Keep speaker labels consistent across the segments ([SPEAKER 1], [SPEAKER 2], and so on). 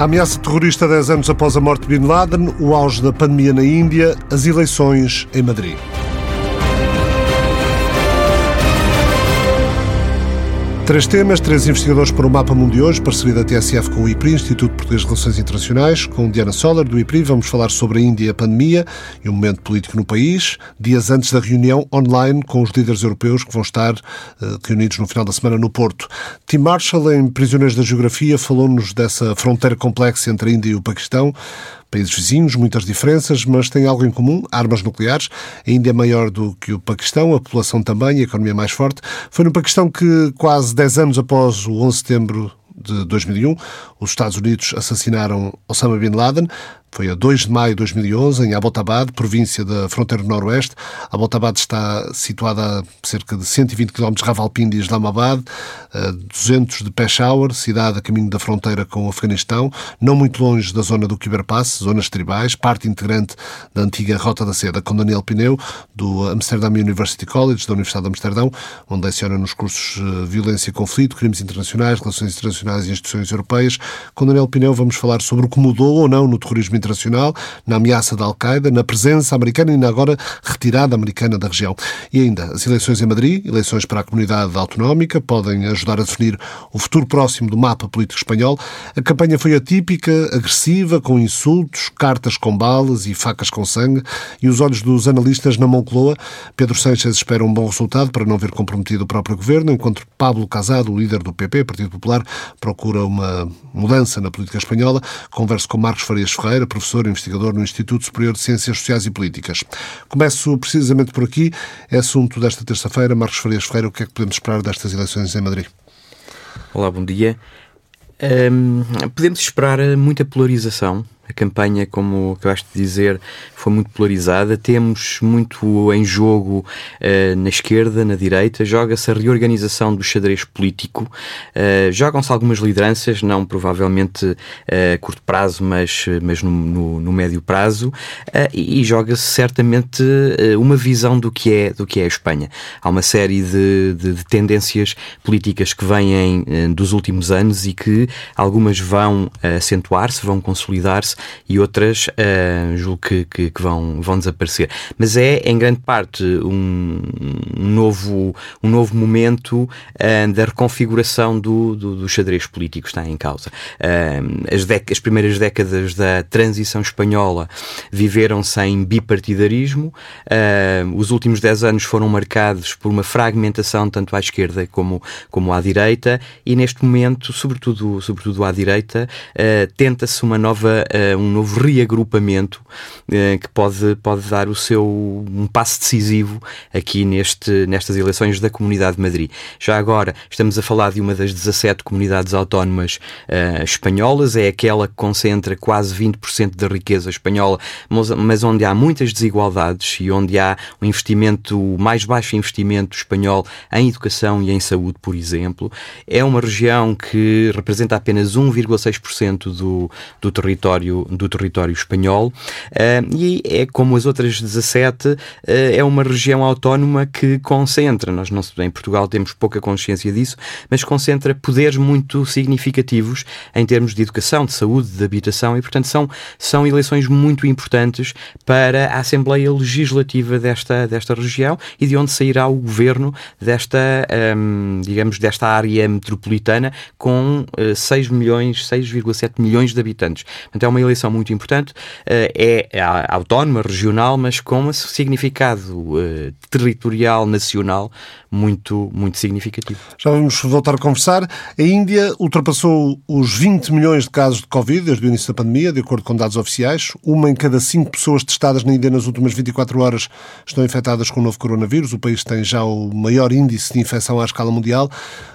[SPEAKER 1] A ameaça terrorista 10 anos após a morte de Bin Laden, o auge da pandemia na Índia, as eleições em Madrid. Três temas, três investigadores para o Mapa hoje, parceria da TSF com o IPRI, Instituto Português de Relações Internacionais, com Diana Soller, do IPRI. Vamos falar sobre a Índia e a pandemia e o momento político no país, dias antes da reunião online com os líderes europeus que vão estar uh, reunidos no final da semana no Porto. Tim Marshall, em Prisioneiros da Geografia, falou-nos dessa fronteira complexa entre a Índia e o Paquistão países vizinhos, muitas diferenças, mas têm algo em comum, armas nucleares. A Índia é maior do que o Paquistão, a população também, a economia mais forte. Foi no Paquistão que, quase 10 anos após o 11 de setembro de 2001, os Estados Unidos assassinaram Osama Bin Laden. Foi a 2 de maio de 2011, em Abbottabad, província da fronteira noroeste. Abbottabad está situada a cerca de 120 km de Ravalpindi e Islamabad, a 200 de Peshawar, cidade a caminho da fronteira com o Afeganistão, não muito longe da zona do Khyber Pass, zonas tribais, parte integrante da antiga Rota da Seda, com Daniel Pineu, do Amsterdam University College, da Universidade de Amsterdão, onde leciona nos cursos eh, Violência e Conflito, Crimes Internacionais, Relações Internacionais e Instituições Europeias. Com Daniel Pineu vamos falar sobre o que mudou ou não no terrorismo internacional, na ameaça da Al-Qaeda, na presença americana e na agora retirada americana da região. E ainda, as eleições em Madrid, eleições para a comunidade autonómica, podem ajudar a definir o futuro próximo do mapa político espanhol. A campanha foi atípica, agressiva, com insultos, cartas com balas e facas com sangue, e os olhos dos analistas na Moncloa. Pedro Sánchez espera um bom resultado para não ver comprometido o próprio governo, enquanto Pablo Casado, líder do PP, Partido Popular, procura uma mudança na política espanhola. Converso com Marcos Farias Ferreira, professor e investigador no Instituto Superior de Ciências Sociais e Políticas. Começo precisamente por aqui. É assunto desta terça-feira. Marcos Farias Ferreira, o que é que podemos esperar destas eleições em Madrid?
[SPEAKER 2] Olá, bom dia. Um, podemos esperar muita polarização a campanha, como acabaste de dizer, foi muito polarizada. Temos muito em jogo uh, na esquerda, na direita. Joga-se a reorganização do xadrez político. Uh, Jogam-se algumas lideranças, não provavelmente uh, a curto prazo, mas, mas no, no, no médio prazo. e, e joga-se certamente uma visão do que, é, do que é a Espanha. Há uma série de, de, de tendências políticas que vêm dos últimos anos e que algumas vão acentuar-se, vão consolidar-se e outras uh, julgo que, que, que, vão, vão desaparecer. Mas é, em grande parte, um, um novo, um novo momento uh, da reconfiguração do, do, do, xadrez político está em causa. Uh, as, as, primeiras décadas da transição espanhola viveram sem bipartidarismo, os últimos dez anos foram marcados por uma fragmentação tanto à esquerda como, como à direita, e neste momento, sobretudo, sobretudo à direita, tenta-se uma nova um novo reagrupamento eh, que pode, pode dar o seu um passo decisivo aqui neste, nestas eleições da Comunidade de Madrid. Já agora estamos a falar de uma das 17 comunidades autónomas uh, espanholas, é aquela que concentra quase 20% da riqueza espanhola, mas, onde há muitas desigualdades e onde há um investimento, mais baixo investimento espanhol em educação e em saúde, por exemplo. É uma região que representa apenas 1,6% do, do território do território espanhol uh, e é como as outras 17, uh, é uma região autónoma que concentra, nós não, em Portugal temos pouca consciência disso, mas concentra poderes muito significativos em termos de educação, de saúde, de habitação e, portanto, são, são eleições muito importantes para a Assembleia Legislativa desta, desta região e de onde sairá o governo desta, digamos, desta área metropolitana com uh, 6 milhões, 6,7 milhões de habitantes. Portanto, é uma eleição muito importante, eh, é autónoma, regional, mas com um significado eh, territorial, nacional muito, muito significativo.
[SPEAKER 1] Já vamos voltar a conversar. A Índia ultrapassou os 20 milhões de casos de Covid desde o início da pandemia, de acordo com dados oficiais. Uma em cada cinco pessoas testadas na Índia nas últimas 24 horas estão infectadas com o novo coronavírus. O país tem já o maior índice de infecção à escala mundial.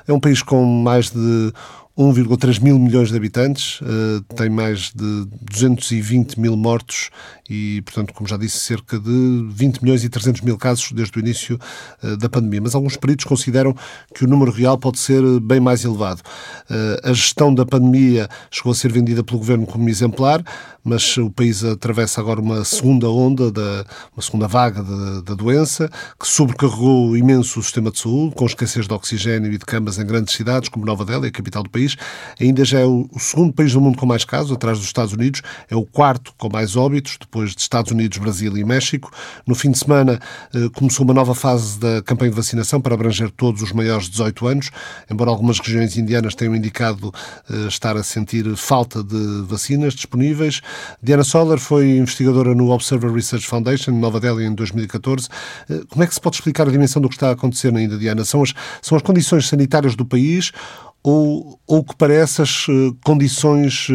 [SPEAKER 1] É um país com mais de 1,3 mil milhões de habitantes, uh, tem mais de 220 mil mortos e, portanto, como já disse, cerca de 20 milhões e 300 mil casos desde o início uh, da pandemia. Mas alguns peritos consideram que o número real pode ser bem mais elevado. Uh, a gestão da pandemia chegou a ser vendida pelo governo como exemplar, mas o país atravessa agora uma segunda onda, da, uma segunda vaga da, da doença, que sobrecarregou imenso o sistema de saúde, com escassez de oxigênio e de camas em grandes cidades, como Nova Delhi, a capital do país país. A Índia já é o, o segundo país do mundo com mais casos, atrás dos Estados Unidos, é o quarto com mais óbitos, depois de Estados Unidos, Brasil e México. No fim de semana eh, começou uma nova fase da campanha de vacinação para abranger todos os maiores de 18 anos, embora algumas regiões indianas tenham indicado eh, estar a sentir falta de vacinas disponíveis. Diana Soller foi investigadora no Observer Research Foundation, em Nova Delhi, em 2014. Eh, como é que se pode explicar a dimensão do que está a acontecer na Diana? São as, são as condições sanitárias do país ou, ou que para essas uh, condições uh,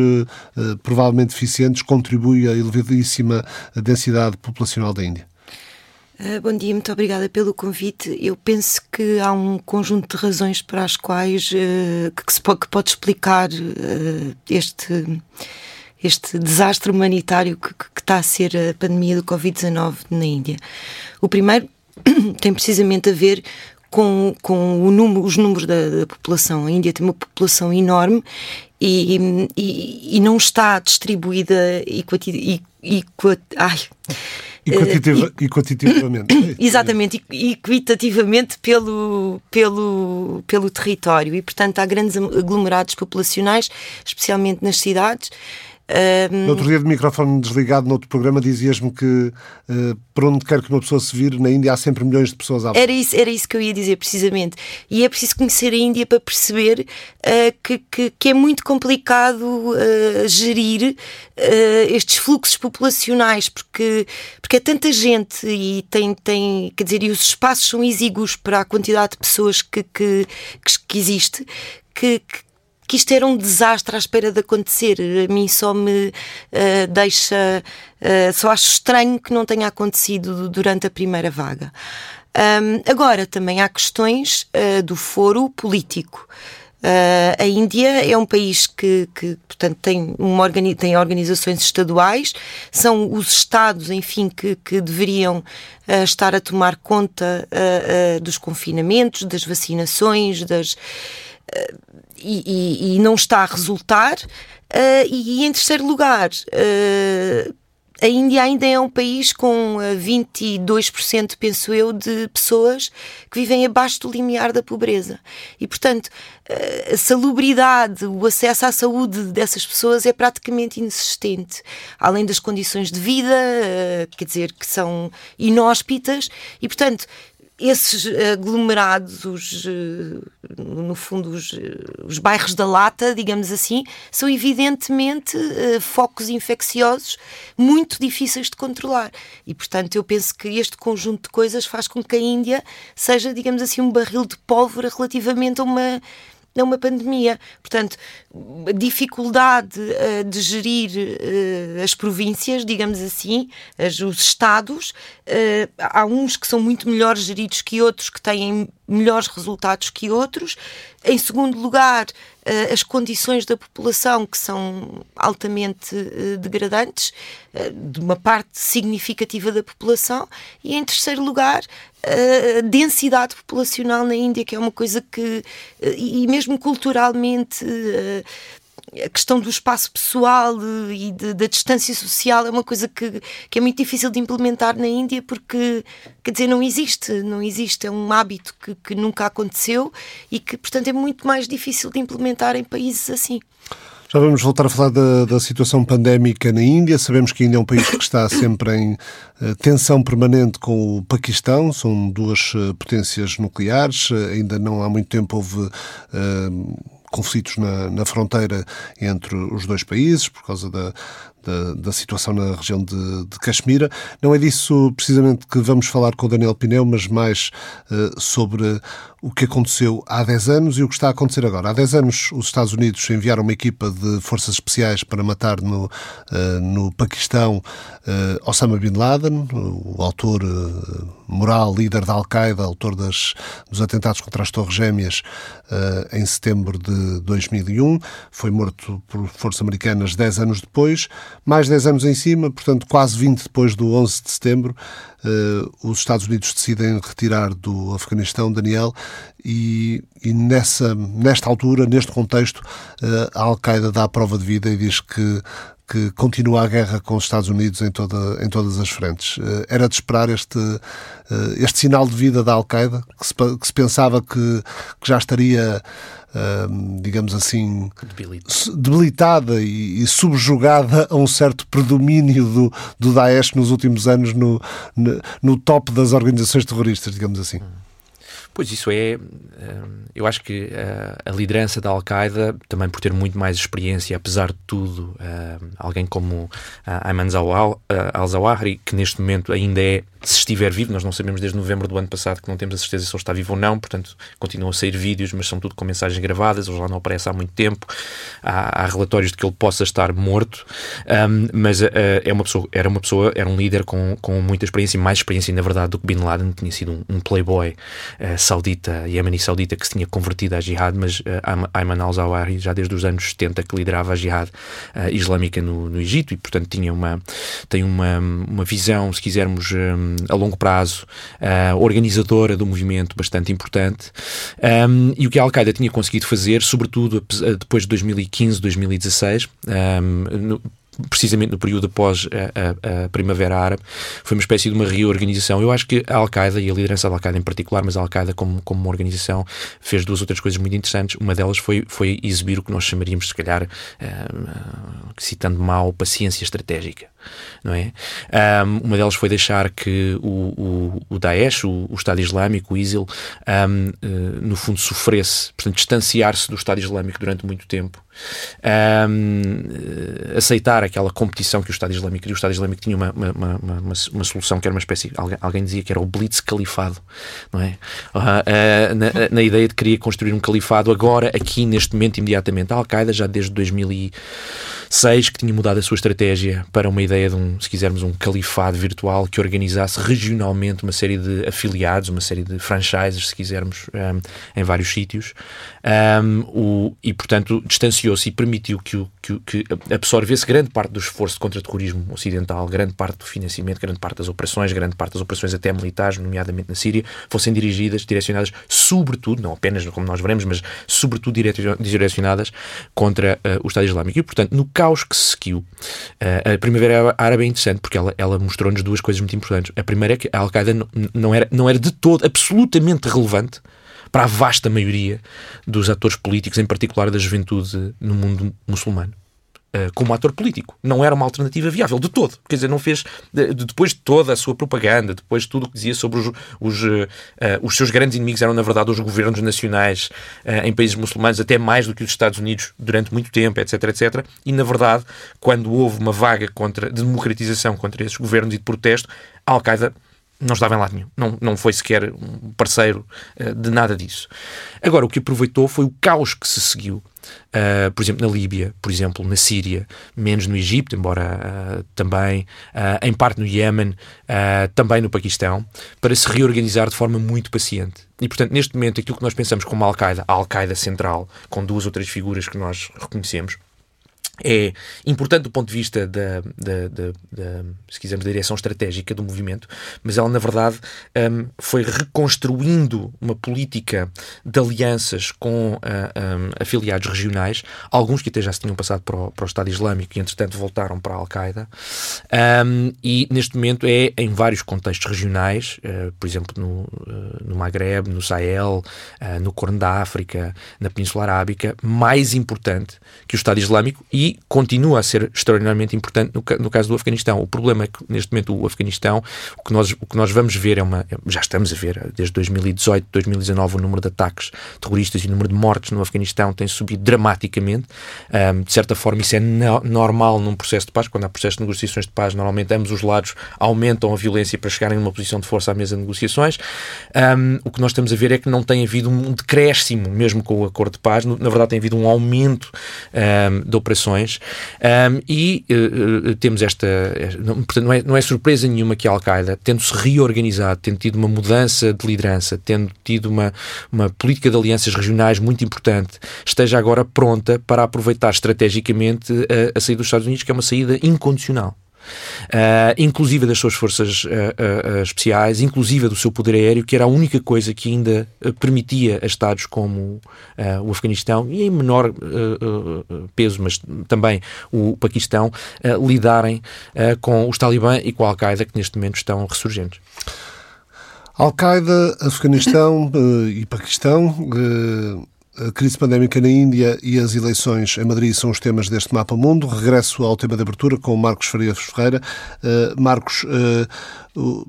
[SPEAKER 1] uh, provavelmente deficientes contribui a elevadíssima densidade populacional da Índia?
[SPEAKER 3] bom dia, muito obrigada pelo convite. Eu penso que há um conjunto de razões para as quais que, se pode, que pode explicar este este desastre humanitário que, que, está a ser a pandemia do Covid-19 na Índia. O primeiro tem precisamente a ver com, com número, os números da, da, população. A Índia tem uma população enorme e, e, e não está distribuída equati, equat, ai,
[SPEAKER 1] Equitativa, e, equitativamente.
[SPEAKER 3] Exatamente, equitativamente pelo, pelo, pelo território. E, portanto, há grandes aglomerados populacionais, especialmente nas cidades.
[SPEAKER 1] Um... No outro dia, de microfone desligado, no outro programa, dizias-me que uh, por onde quer que uma pessoa se vire, na Índia há sempre milhões de pessoas à
[SPEAKER 3] era isso Era isso que eu ia dizer, precisamente. E é preciso conhecer a Índia para perceber uh, que, que, que, é muito complicado uh, gerir estes fluxos populacionais, porque, porque é tanta gente e tem, tem, quer dizer, e os espaços são exíguos para a quantidade de pessoas que, que, que existe, que, que isto era um desastre à espera de acontecer. A mim só me uh, deixa. Uh, só acho estranho que não tenha acontecido durante a primeira vaga. Um, agora, também há questões uh, do foro político. Uh, a Índia é um país que, que portanto, tem, uma organi tem organizações estaduais, são os Estados, enfim, que, que deveriam uh, estar a tomar conta uh, dos confinamentos, das vacinações, das e, e, e, não está a resultar. Uh, e, em terceiro lugar, uh, a Índia ainda é um país com 22%, penso eu, de pessoas que vivem abaixo do limiar da pobreza. E, portanto, a salubridade, o acesso à saúde dessas pessoas é praticamente inexistente. Além das condições de vida, quer dizer, que são inóspitas, e, portanto, esses aglomerados, os, eh, no fundo, os, eh, os, bairros da lata, digamos assim, são evidentemente focos infecciosos muito difíceis de controlar. E, portanto, eu penso que este conjunto de coisas faz com que a Índia seja, digamos assim, um barril de pólvora relativamente a uma a uma pandemia. Portanto, a dificuldade uh, de gerir uh, as províncias, digamos assim, as, os estados, uh, há uns que são muito melhor geridos que outros, que têm melhores resultados que outros. Em segundo lugar, as condições da população que são altamente degradantes, de uma parte significativa da população. E em terceiro lugar, a densidade populacional na Índia, que é uma coisa que, e mesmo culturalmente, a questão do espaço pessoal e de, da distância social é uma coisa que, que é muito difícil de implementar na Índia porque, quer dizer, não existe, não existe, é um hábito que, que nunca aconteceu e que, portanto, é muito mais difícil de implementar em países assim.
[SPEAKER 1] Já vamos voltar a falar da, da, situação pandémica na Índia. Sabemos que a Índia é um país que está sempre em uh, tensão permanente com o Paquistão. São duas uh, potências nucleares. Ainda não há muito tempo houve conflitos na, na, fronteira entre os dois países por causa da, da, da situação na região de, de Caxemira. Não é disso precisamente que vamos falar com o Daniel Pineu, mas mais uh, sobre o que aconteceu há 10 anos e o que está a acontecer agora. Há 10 anos, os Estados Unidos enviaram uma equipa de forças especiais para matar no, uh, no Paquistão uh, Osama Bin Laden, o autor moral, líder da Al-Qaeda, autor das, dos atentados contra as Torres Gêmeas em setembro de 2001. Foi morto por forças americanas 10 anos depois. Mais 10 anos em cima, portanto, quase 20 depois do 11 de setembro, uh, os Estados Unidos decidem retirar do Afeganistão Daniel e, e nessa, nesta altura, neste contexto, uh, a Al-Qaeda dá a prova de vida e diz que que continua a guerra com os Estados Unidos em, toda, em todas as frentes. Uh, era de esperar este, este sinal de vida da Al-Qaeda, que, que se, pensava que, que já estaria digamos assim, debilitada e, e, subjugada a um certo predomínio do, do Daesh nos últimos anos no, no, no top das organizações terroristas, digamos assim. Hum.
[SPEAKER 4] Pois isso é, eu acho que a liderança da Al-Qaeda, também por ter muito mais experiência, apesar de tudo, alguém como Ayman al-Zawahri, que neste momento ainda é se estiver vivo, nós não sabemos desde novembro do ano passado que não temos a certeza se ele está vivo ou não, portanto continuam a sair vídeos, mas são tudo com mensagens gravadas, ele já não aparece há muito tempo, há, há relatórios de que ele possa estar morto, um, mas uh, é uma pessoa, era uma pessoa, era um líder com, com muita experiência mais experiência, na verdade, do que Bin Laden, tinha sido um, um playboy uh, saudita, yemeni saudita, que se tinha convertido à jihad, mas uh, Ayman al-Zawahri, já desde os anos 70, que liderava a jihad uh, islâmica no, no Egito e, portanto, tinha uma, tem uma, uma visão, se quisermos, um, a longo prazo, uh, organizadora do movimento bastante importante. Um, e o que a Al-Qaeda tinha conseguido fazer, sobretudo depois de 2015, 2016, um, precisamente no período após a, a, a, Primavera Árabe, foi uma espécie de uma reorganização. Eu acho que a Al-Qaeda e a liderança da Al-Qaeda em particular, mas a Al-Qaeda como, como uma organização, fez duas outras coisas muito interessantes. Uma delas foi, foi exibir o que nós chamaríamos, se calhar, uh, citando mal, paciência estratégica. Não é? Um, uma delas foi deixar que o, o, o Daesh, o, o, Estado Islâmico, o ISIL, um, uh, no fundo sofresse, portanto, distanciar-se do Estado Islâmico durante muito tempo um, aceitar aquela competição que o Estado Islâmico queria. O Estado Islâmico tinha uma, uma, uma, uma, solução que era uma espécie, alguém, alguém, dizia que era o Blitz Califado, não é? Uh, uh, na, na, ideia de que queria construir um califado agora, aqui, neste momento, imediatamente. A Al-Qaeda, já desde 2006, que tinha mudado a sua estratégia para uma ideia de um, se quisermos, um califado virtual que organizasse regionalmente uma série de afiliados, uma série de franchises, se quisermos, um, em vários sítios. Um, o, e, portanto, distanciou se e permitiu que, o, que, que absorvesse grande parte do esforço contra o terrorismo ocidental, grande parte do financiamento, grande parte das operações, grande parte das operações até militares, nomeadamente na Síria, fossem dirigidas, direcionadas, sobretudo, não apenas como nós veremos, mas sobretudo direcionadas contra uh, o Estado Islâmico. E, portanto, no caos que se seguiu, uh, a Primavera Árabe é interessante porque ela, ela mostrou-nos duas coisas muito importantes. A primeira é que a Al-Qaeda não, era, não era de todo absolutamente relevante para a vasta maioria dos atores políticos, em particular da juventude no mundo muçulmano. Uh, como ator político. Não era uma alternativa viável de todo. Quer dizer, não fez. De, depois de toda a sua propaganda, depois de tudo o que dizia sobre os, os, uh, os seus grandes inimigos eram, na verdade, os governos nacionais uh, em países muçulmanos, até mais do que os Estados Unidos durante muito tempo, etc, etc. E, na verdade, quando houve uma vaga contra, de democratização contra esses governos e de protesto, a Al-Qaeda não estava em lado nenhum. Não, não foi sequer um parceiro uh, de nada disso. Agora, o que aproveitou foi o caos que se seguiu. Uh, por exemplo, na Líbia, por exemplo, na Síria, menos no Egito, embora uh, também, em parte no Iémen, também no Paquistão, para se reorganizar de forma muito paciente. E, portanto, neste momento, aquilo que nós pensamos como Al-Qaeda, a Al-Qaeda central, com duas ou três figuras que nós reconhecemos, é importante do ponto de vista da, da, da, da, se quisermos, da direção estratégica do movimento, mas ela, na verdade, um, foi reconstruindo uma política de alianças com uh, um, afiliados regionais, alguns que até já se tinham passado para o, para o Estado Islâmico e, entretanto, voltaram para a Al-Qaeda, um, e neste momento é em vários contextos regionais, uh, por exemplo, no, uh, no Maghreb, no Sahel, no Corno da África, na Península Arábica, mais importante que o Estado Islâmico e continua a ser extraordinariamente importante no, no, caso do Afeganistão. O problema é que, neste momento, o Afeganistão, o que nós, o que nós vamos ver é uma. Já estamos a ver, desde 2018, 2019, o número de ataques terroristas e o número de mortes no Afeganistão tem subido dramaticamente. Um, de certa forma, isso é no, normal num processo de paz. Quando há processos de negociações de paz, normalmente ambos os lados aumentam a violência para chegarem numa posição de força à mesa de negociações. Um, o que nós estamos a ver é que não tem havido um decréscimo, mesmo com o acordo de paz. Na verdade, tem havido um aumento um, de operações um, e uh, temos esta. Não, portanto, não é, não é surpresa nenhuma que a Al-Qaeda, tendo-se reorganizado, tendo tido uma mudança de liderança, tendo tido uma, uma política de alianças regionais muito importante, esteja agora pronta para aproveitar estrategicamente a, a saída dos Estados Unidos, que é uma saída incondicional uh, inclusive das suas forças uh, uh, especiais, inclusive do seu poder aéreo, que era a única coisa que ainda permitia a Estados como o Afeganistão e em menor peso, mas também o Paquistão, lidarem com os Talibã e com a Al-Qaeda, que neste momento estão ressurgentes.
[SPEAKER 1] Al-Qaeda, Afeganistão e Paquistão a crise pandémica na Índia e as eleições em Madrid são os temas deste Mapa Mundo. Regresso ao tema de abertura com Marcos Farias Ferreira. Uh, Marcos, uh,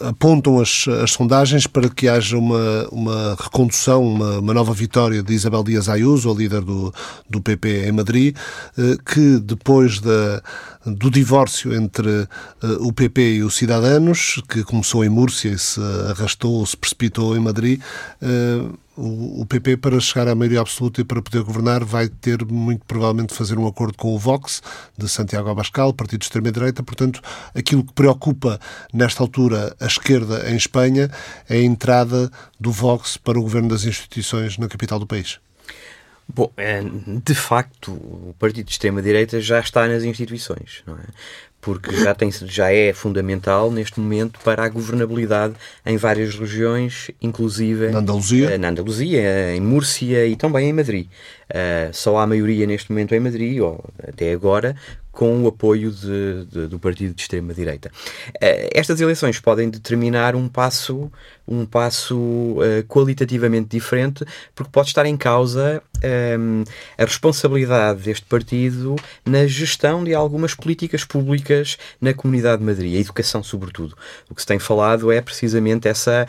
[SPEAKER 1] apontam as, as, sondagens para que haja uma, uma recondução, uma, uma, nova vitória de Isabel Dias Ayuso, a líder do, do PP em Madrid, que depois da, do divórcio entre o PP e os Cidadanos, que começou em Múrcia e se arrastou, se precipitou em Madrid, o, PP, para chegar à maioria absoluta e para poder governar, vai ter muito provavelmente de fazer um acordo com o Vox, de Santiago Abascal, partido de extrema-direita. Portanto, aquilo que preocupa nesta altura a esquerda em Espanha é a entrada do Vox para o governo das instituições na capital do país.
[SPEAKER 2] Bom, é, de facto, o partido de extrema-direita já está nas instituições, não é? Porque já, tem, já é fundamental neste momento para a governabilidade em várias regiões, inclusive
[SPEAKER 1] na Andaluzia,
[SPEAKER 2] na Andaluzia em Múrcia e também em Madrid. Uh, só há maioria neste momento em Madrid, ou até agora, com o apoio de, de, do partido de extrema-direita. Uh, estas eleições podem determinar um passo, um passo uh, qualitativamente diferente, porque pode estar em causa um, a responsabilidade deste partido na gestão de algumas políticas públicas na Comunidade de Madrid, a educação, sobretudo. O que se tem falado é precisamente essa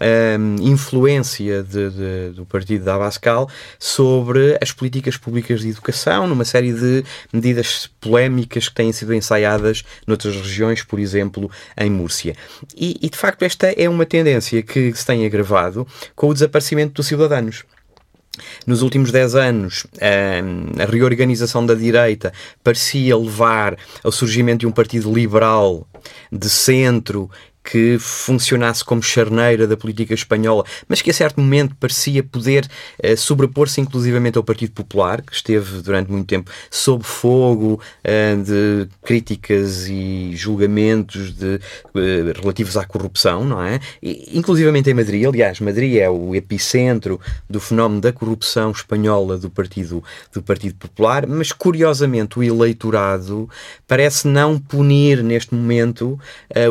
[SPEAKER 2] um, influência de, de, do partido da Abascal sobre as políticas públicas de educação, numa série de medidas polémicas que têm sido ensaiadas noutras regiões, por exemplo, em Múrcia. E, e de facto, esta é uma tendência que se tem agravado com o desaparecimento dos cidadãos. Nos últimos 10 anos, a reorganização da direita parecia levar ao surgimento de um partido liberal de centro que funcionasse como charneira da política espanhola, mas que a certo momento parecia poder uh, sobrepor-se inclusivamente ao Partido Popular, que esteve durante muito tempo sob fogo uh, de críticas e julgamentos de, uh, relativos à corrupção, não é? E, inclusivamente em Madrid, aliás, Madrid é o epicentro do fenómeno da corrupção espanhola do Partido, do partido Popular, mas curiosamente o eleitorado parece não punir neste momento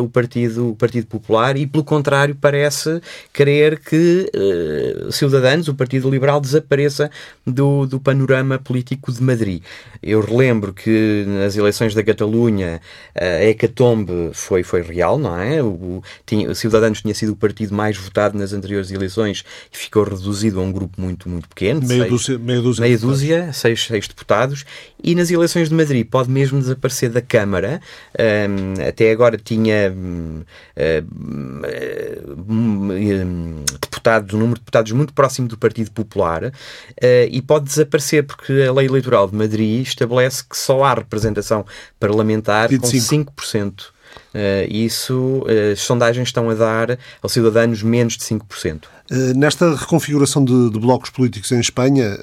[SPEAKER 2] o Partido Partido Popular e, pelo contrário, parece querer que uh, Ciudadanos, o Partido Liberal, desapareça do, do panorama político de Madrid. Eu relembro que nas eleições da Catalunha a hecatombe foi, foi real, não é? O, tinha, o Ciudadanos tinha sido o partido mais votado nas anteriores eleições e ficou reduzido a um grupo muito, muito pequeno.
[SPEAKER 1] Meia seis, dúzia, meia dúzia,
[SPEAKER 2] meia dúzia seis, seis deputados. E nas eleições de Madrid pode mesmo desaparecer da Câmara. Um, até agora tinha um, deputados, um número de deputados muito próximo do Partido Popular uh, e pode desaparecer porque a lei eleitoral de Madrid estabelece que só há representação parlamentar 25. com 5%. Uh, isso, uh, as sondagens estão a dar aos cidadãos menos de 5%.
[SPEAKER 1] Uh, nesta reconfiguração de, de, blocos políticos em Espanha,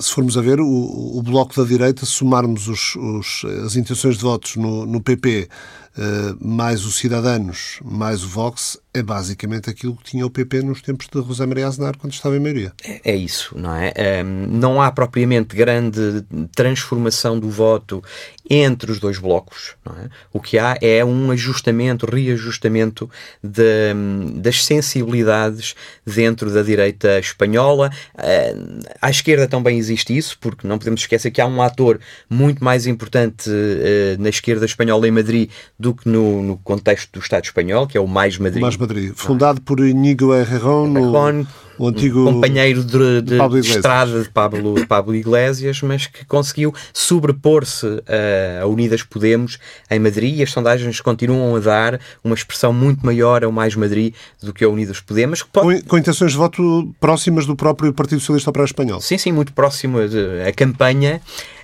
[SPEAKER 1] se formos a ver, o, o bloco da direita, somarmos os, os, as intenções de votos no, no PP eh, mais os Cidadanos, mais o Vox, é basicamente aquilo que tinha o PP nos tempos de José Maria Aznar, quando estava em maioria.
[SPEAKER 2] É, é isso, não é? Um, não há propriamente grande transformação do voto entre os dois blocos. É? O que há é um ajustamento, reajustamento de, das sensibilidades dentro da direita espanhola. Uh, à esquerda também existe isso, porque não podemos esquecer que há um ator muito mais importante uh, na esquerda espanhola em Madrid do que no, no, contexto do Estado espanhol, que é o Mais Madrid.
[SPEAKER 1] Mais Madrid, fundado por Inigo Errejón, no, o antigo
[SPEAKER 2] companheiro de, de, de, de estrada de Pablo, de Pablo Iglesias, mas que conseguiu sobrepor-se a, a Unidas Podemos em Madrid e as sondagens continuam a dar uma expressão muito maior ao Mais Madrid do que a Unidas Podemos.
[SPEAKER 1] Pode... Com, com, intenções de voto próximas do próprio Partido Socialista Operário Espanhol.
[SPEAKER 2] Sim, sim, muito próximo. A campanha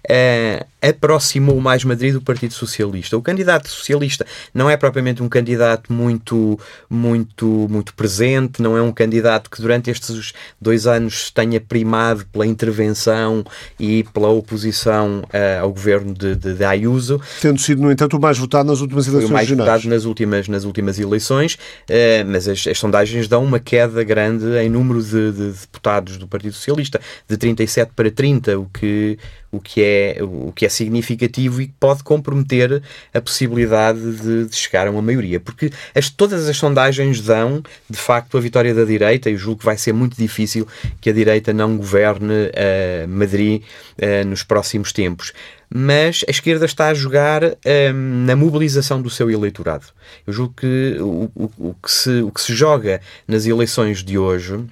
[SPEAKER 2] uh, aproximou mais Madrid do Partido Socialista. O candidato socialista não é propriamente um candidato muito, muito, muito presente, não é um candidato que durante estes dois anos tenha primado pela intervenção e pela oposição uh, ao governo de, de, de, Ayuso.
[SPEAKER 1] Tendo sido, no entanto, o mais votado nas últimas eleições Foi o
[SPEAKER 2] mais
[SPEAKER 1] regionais.
[SPEAKER 2] votado nas últimas, nas últimas eleições, uh, mas as, as, sondagens dão uma queda grande em número de, de deputados do Partido Socialista, de 37 para 30, o que o que é, o que é significativo e que pode comprometer a possibilidade de, de chegar a uma maioria. Porque as, todas as sondagens dão, de facto, a vitória da direita e julgo que vai ser muito difícil que a direita não governe uh, Madrid uh, nos próximos tempos mas a esquerda está a jogar um, na mobilização do seu eleitorado. Eu julgo que o, o, o, que se, o que se joga nas eleições de hoje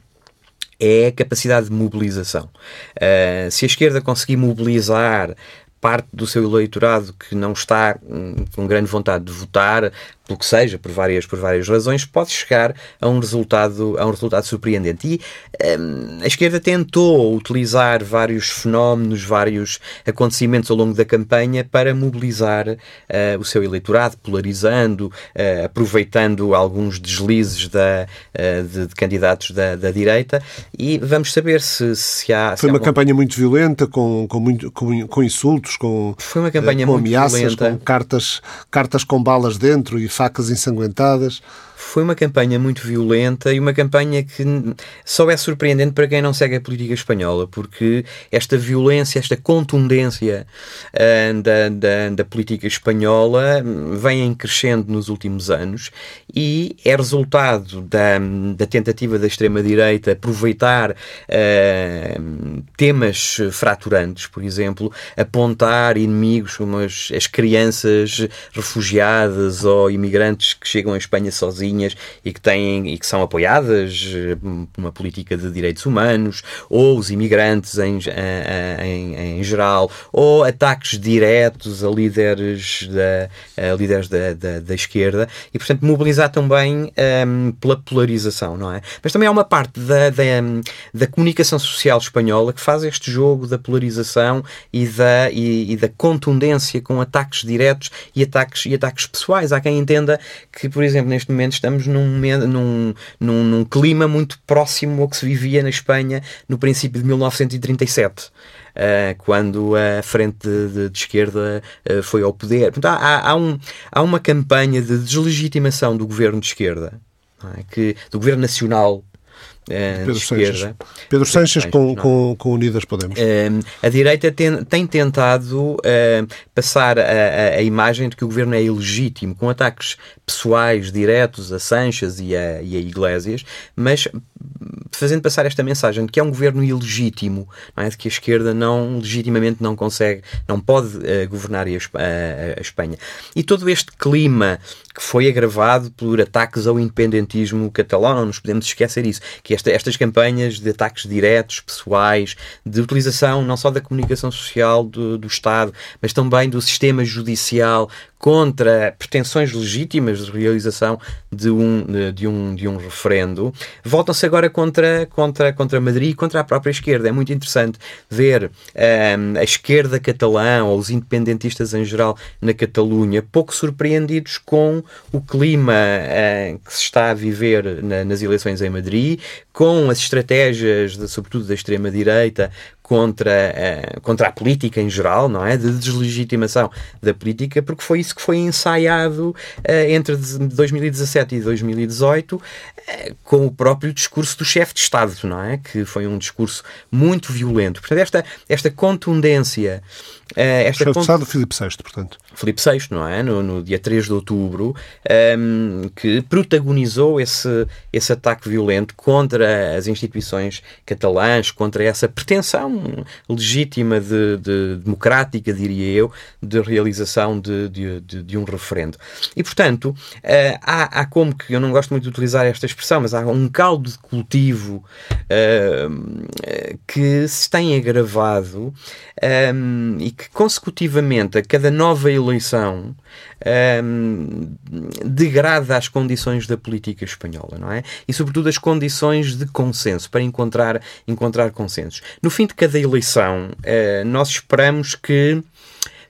[SPEAKER 2] é a capacidade de mobilização. Uh, se a esquerda conseguir mobilizar parte do seu eleitorado que não está hum, com grande vontade de votar, pelo que seja, por várias, por várias razões, pode chegar a um resultado, a um resultado surpreendente. E um, a esquerda tentou utilizar vários fenómenos, vários acontecimentos ao longo da campanha para mobilizar uh, o seu eleitorado, polarizando, uh, aproveitando alguns deslizes da, uh, de, de, candidatos da, da, direita. E vamos saber se, se há.
[SPEAKER 1] Foi
[SPEAKER 2] se
[SPEAKER 1] uma campanha muito violenta, com, com, muito, com, com insultos, com,
[SPEAKER 2] Foi uma campanha
[SPEAKER 1] com
[SPEAKER 2] muito
[SPEAKER 1] ameaças,
[SPEAKER 2] violenta.
[SPEAKER 1] com cartas, cartas com balas dentro e facas ensanguentadas.
[SPEAKER 2] Foi uma campanha muito violenta e uma campanha que só é surpreendente para quem não segue a política espanhola, porque esta violência, esta contundência uh, da, da, da, política espanhola vem crescendo nos últimos anos e é resultado da, da tentativa da extrema-direita aproveitar uh, temas fraturantes, por exemplo, apontar inimigos como as, as crianças refugiadas ou imigrantes que chegam à Espanha sozinhos e que têm e que são apoiadas eh, por uma política de direitos humanos, ou os imigrantes em, eh, em, em geral, ou ataques diretos a líderes da, a líderes da, da, da esquerda, e portanto mobilizar também um, ehm, pela polarização, não é? Mas também há uma parte da, da, da comunicação social espanhola que faz este jogo da polarização e da, e, e da contundência com ataques diretos e ataques, e ataques pessoais. Há quem entenda que, por exemplo, neste momento estamos num, num, num, num, clima muito próximo ao que se vivia na Espanha no princípio de 1937. Uh, quando a frente de, de esquerda uh, foi ao poder. Portanto, há, há, um, há uma campanha de deslegitimação do governo de esquerda, é? que, do governo nacional Uh,
[SPEAKER 1] Pedro Sanches. Pedro Sanches com, com, com, Unidas Podemos.
[SPEAKER 2] Uh, a direita tem, tem tentado uh, passar a, a, a, imagem de que o governo é ilegítimo, com ataques pessoais diretos a Sanches e a, e a Iglesias, mas fazendo passar esta mensagem de que é um governo ilegítimo, é? de que a esquerda não legitimamente não consegue, não pode governar a, a Espanha. E todo este clima que foi agravado por ataques ao independentismo catalão, não nos podemos esquecer isso, que esta, estas campanhas de ataques diretos, pessoais, de utilização não só da comunicação social do, do Estado, mas também do sistema judicial contra pretensões legítimas de realização de um, de um, de um referendo, voltam-se agora contra, contra, contra Madrid e contra a própria esquerda. É muito interessante ver um, a esquerda catalã ou os independentistas em geral na Catalunha pouco surpreendidos com o clima uh, que se está a viver na, nas eleições em Madrid, com as estratégias, de, sobretudo da extrema-direita, contra, uh, contra a política em geral, não é? De deslegitimação da política, porque foi isso que foi ensaiado uh, entre 2017 e 2018 uh, eh, com o próprio discurso do chefe de Estado, não é? Que foi um discurso muito violento. Portanto, esta, esta contundência
[SPEAKER 1] esta Chefe de Filipe VI, portanto.
[SPEAKER 2] Filipe VI, não é? No, no dia 3 de outubro, um, ehm, que protagonizou esse, esse ataque violento contra as instituições catalãs, contra essa pretensão legítima de, de democrática, diria eu, de realização de, de, de, de um referendo. E, portanto, uh, há, há como que, eu não gosto muito de utilizar esta expressão, mas há um caldo de cultivo uh, que se tem agravado um, e que consecutivamente a cada nova eleição um, degrada as condições da política espanhola, não é? E sobretudo as condições de consenso, para encontrar, encontrar consensos. No fim de cada eleição, uh, nós esperamos que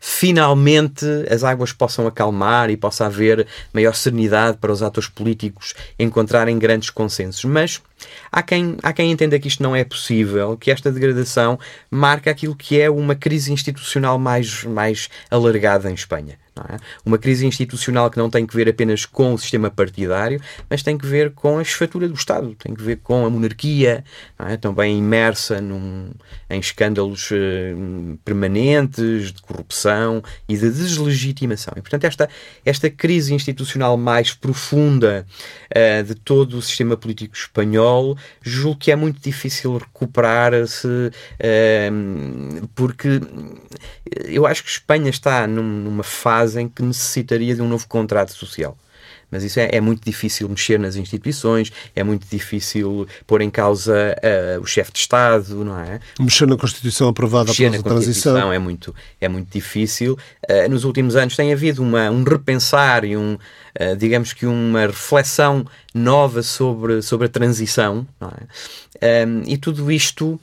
[SPEAKER 2] finalmente as águas possam acalmar e possa haver maior serenidade para os atores políticos encontrarem grandes consensos. Mas Há quem, há quem entenda que isto não é possível, que esta degradação marca aquilo que é uma crise institucional mais, mais alargada em Espanha. É? Uma crise institucional que não tem que ver apenas com o sistema partidário, mas tem que ver com a esfatura do Estado, tem que ver com a monarquia, é? também imersa num, em escândalos uh, permanentes de corrupção e de deslegitimação. E, portanto, esta, esta crise institucional mais profunda uh, de todo o sistema político espanhol, julgo que é muito difícil recuperar-se, uh, porque eu acho que Espanha está num, numa fase em que necessitaria de um novo contrato social. Mas isso é, é, muito difícil mexer nas instituições, é muito difícil pôr em causa uh, o chefe de Estado, não é?
[SPEAKER 1] Mexer na Constituição aprovada
[SPEAKER 2] mexer após a transição. É muito, é muito difícil. Uh, nos últimos anos tem havido uma, um repensar e um, uh, digamos que uma reflexão nova sobre, sobre a transição, não é? Um, e tudo isto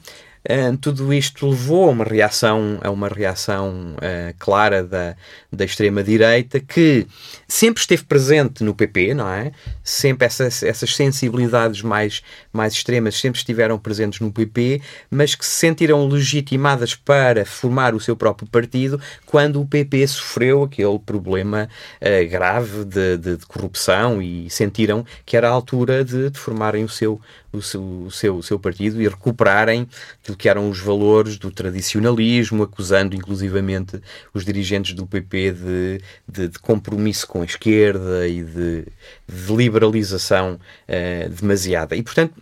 [SPEAKER 2] Uh, tudo isto levou a uma reação, a uma reação uh, clara da, da extrema-direita que sempre esteve presente no PP, não é? Sempre essas, essas sensibilidades mais, mais extremas sempre estiveram presentes no PP, mas que se sentiram legitimadas para formar o seu próprio partido quando o PP sofreu aquele problema uh, grave de, de, de, corrupção e sentiram que era a altura de, de formarem o seu, o seu, o seu, o seu partido e recuperarem aquilo que eram os valores do tradicionalismo, acusando inclusivamente os dirigentes do PP de, de, de compromisso com a esquerda e de, de liberalização uh, demasiada. E, portanto,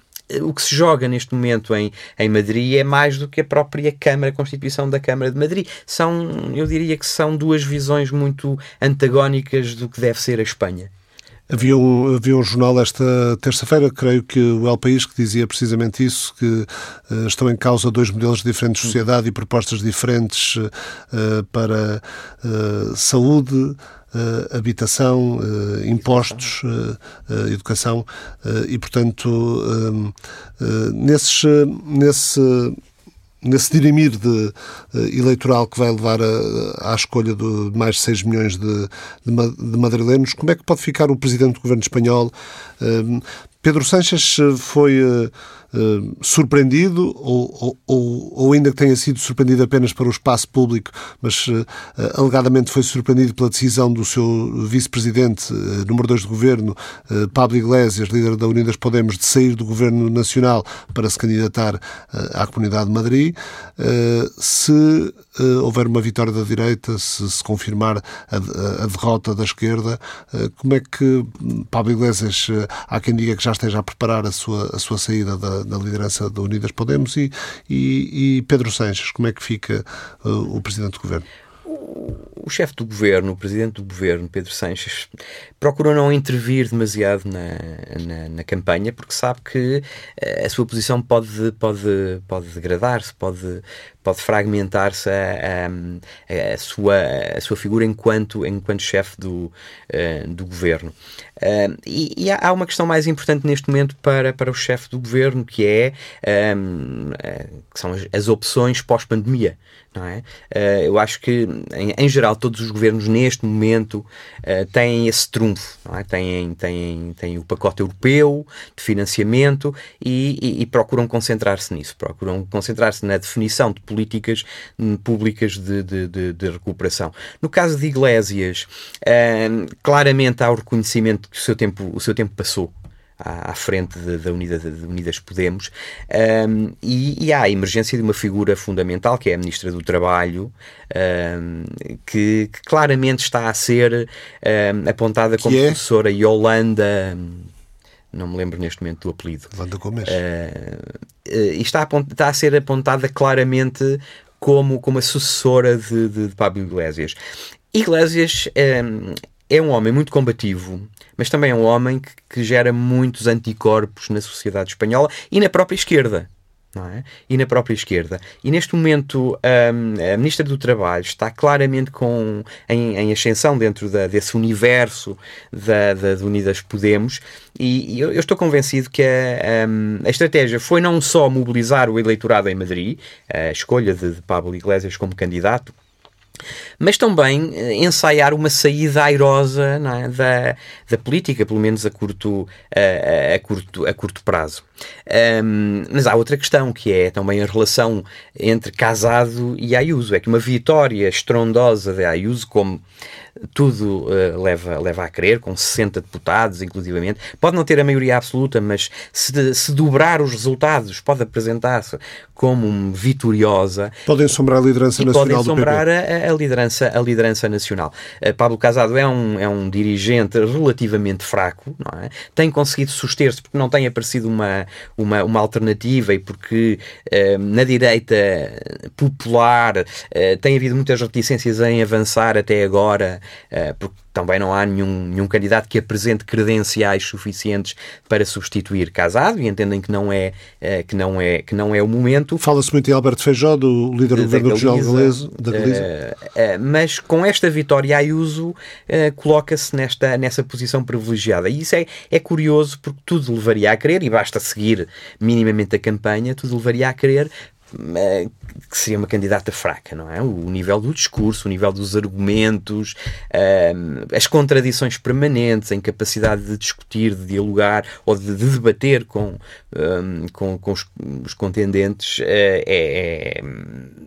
[SPEAKER 2] o que se joga neste momento em, em Madrid é mais do que a própria Câmara, a Constituição da Câmara de Madrid. São, eu diria que são duas visões muito antagónicas do que deve ser a Espanha.
[SPEAKER 1] Havia um, havia um jornal esta terça-feira, creio que o El País, que dizia precisamente isso, que uh, estão em causa dois modelos diferentes de sociedade e propostas diferentes uh, para uh, saúde, habitação, impostos, educação e, portanto, nesses, nesse nesse dirimir de, uh, eleitoral que vai levar a, à escolha de mais de 6 milhões de, de, madrilenos, como é que pode ficar o presidente do governo espanhol? Pedro Sanches foi uh, uh, surpreendido ou, ou, ou, ainda que tenha sido surpreendido apenas para o espaço público, mas uh, alegadamente foi surpreendido pela decisão do seu vice-presidente, número 2 do governo, Pablo Iglesias, líder da Unidas Podemos, de sair do governo nacional para se candidatar à Comunidade de Madrid. se houver uma vitória da direita, se se confirmar a, a, derrota da esquerda, como é que Pablo Iglesias, há quem diga que já esteja a preparar a sua, a sua saída da, da liderança da Unidas Podemos e, e, e, Pedro Sanches, como é que fica o Presidente do Governo?
[SPEAKER 2] o chefe do governo, o presidente do governo, Pedro Sanches, procurou não intervir demasiado na, na, na campanha porque sabe que a sua posição pode, pode, pode degradar-se, pode, pode fragmentar-se a, a, a, sua, a sua figura enquanto, enquanto chefe do, uh, do governo. Uh, e, e há, uma questão mais importante neste momento para, para o chefe do governo, que é um, que são as, as opções pós-pandemia. Não é? eu acho que, em, em geral, todos os governos neste momento uh, têm esse trunfo, é? têm, têm, têm o pacote europeu de financiamento e, e, e procuram concentrar-se nisso, procuram concentrar-se na definição de políticas hum, públicas de, de, de, de, recuperação. No caso de Iglesias, uh, claramente há o reconhecimento que o seu tempo, o seu tempo passou à, frente da Unidas, de Unidas Podemos, um, e, e, há a emergência de uma figura fundamental, que é a Ministra do Trabalho, um, que, que, claramente está a ser um, apontada como é? professora Yolanda não me lembro neste momento do apelido.
[SPEAKER 1] Yolanda Gomes.
[SPEAKER 2] Uh, uh, e está a, está a ser apontada claramente como, como a sucessora de, de, de Pablo Iglesias. Iglesias um, é um homem muito combativo, mas também é um homem que, que gera muitos anticorpos na sociedade espanhola e na própria esquerda. É? E na própria esquerda. E neste momento um, a Ministra do Trabalho está claramente com, em, em ascensão dentro da, desse universo da, da, de Unidas Podemos, e, e eu, eu, estou convencido que a, um, a, estratégia foi não só mobilizar o eleitorado em Madrid, a escolha de, de Pablo Iglesias como candidato, mas também eh, ensaiar uma saída airosa é, da, da política, pelo menos a curto, a, a curto, a curto prazo. Um, mas há outra questão que é também a relação entre Casado e Ayuso. É que uma vitória estrondosa de Ayuso, como tudo uh, leva, leva a crer, com 60 deputados, inclusivamente. Pode não ter a maioria absoluta, mas se, se dobrar os resultados, pode apresentar-se como vitoriosa.
[SPEAKER 1] Podem sombrar a liderança nacional
[SPEAKER 2] podem sombrar a, a, liderança, a liderança nacional. Uh, Pablo Casado é um, é um dirigente relativamente fraco, não é? tem conseguido suster-se porque não tem aparecido uma, uma, uma alternativa e porque uh, na direita popular uh, tem havido muitas reticências em avançar até agora porque também não há nenhum, nenhum candidato que apresente credenciais suficientes para substituir Casado e entendem que não é, que não é, que não é o momento.
[SPEAKER 1] Fala-se muito em Alberto Feijó, do líder do governo regional galês, da Galiza.
[SPEAKER 2] Uh, mas com esta vitória Ayuso coloca-se nesta, nessa posição privilegiada. E isso é, é curioso porque tudo levaria a crer, e basta seguir minimamente a campanha, tudo levaria a crer que seria uma candidata fraca, não é? O nível do discurso, o nível dos argumentos, as contradições permanentes, a incapacidade de discutir, de dialogar ou de, de debater com, com, com os, contendentes é, é,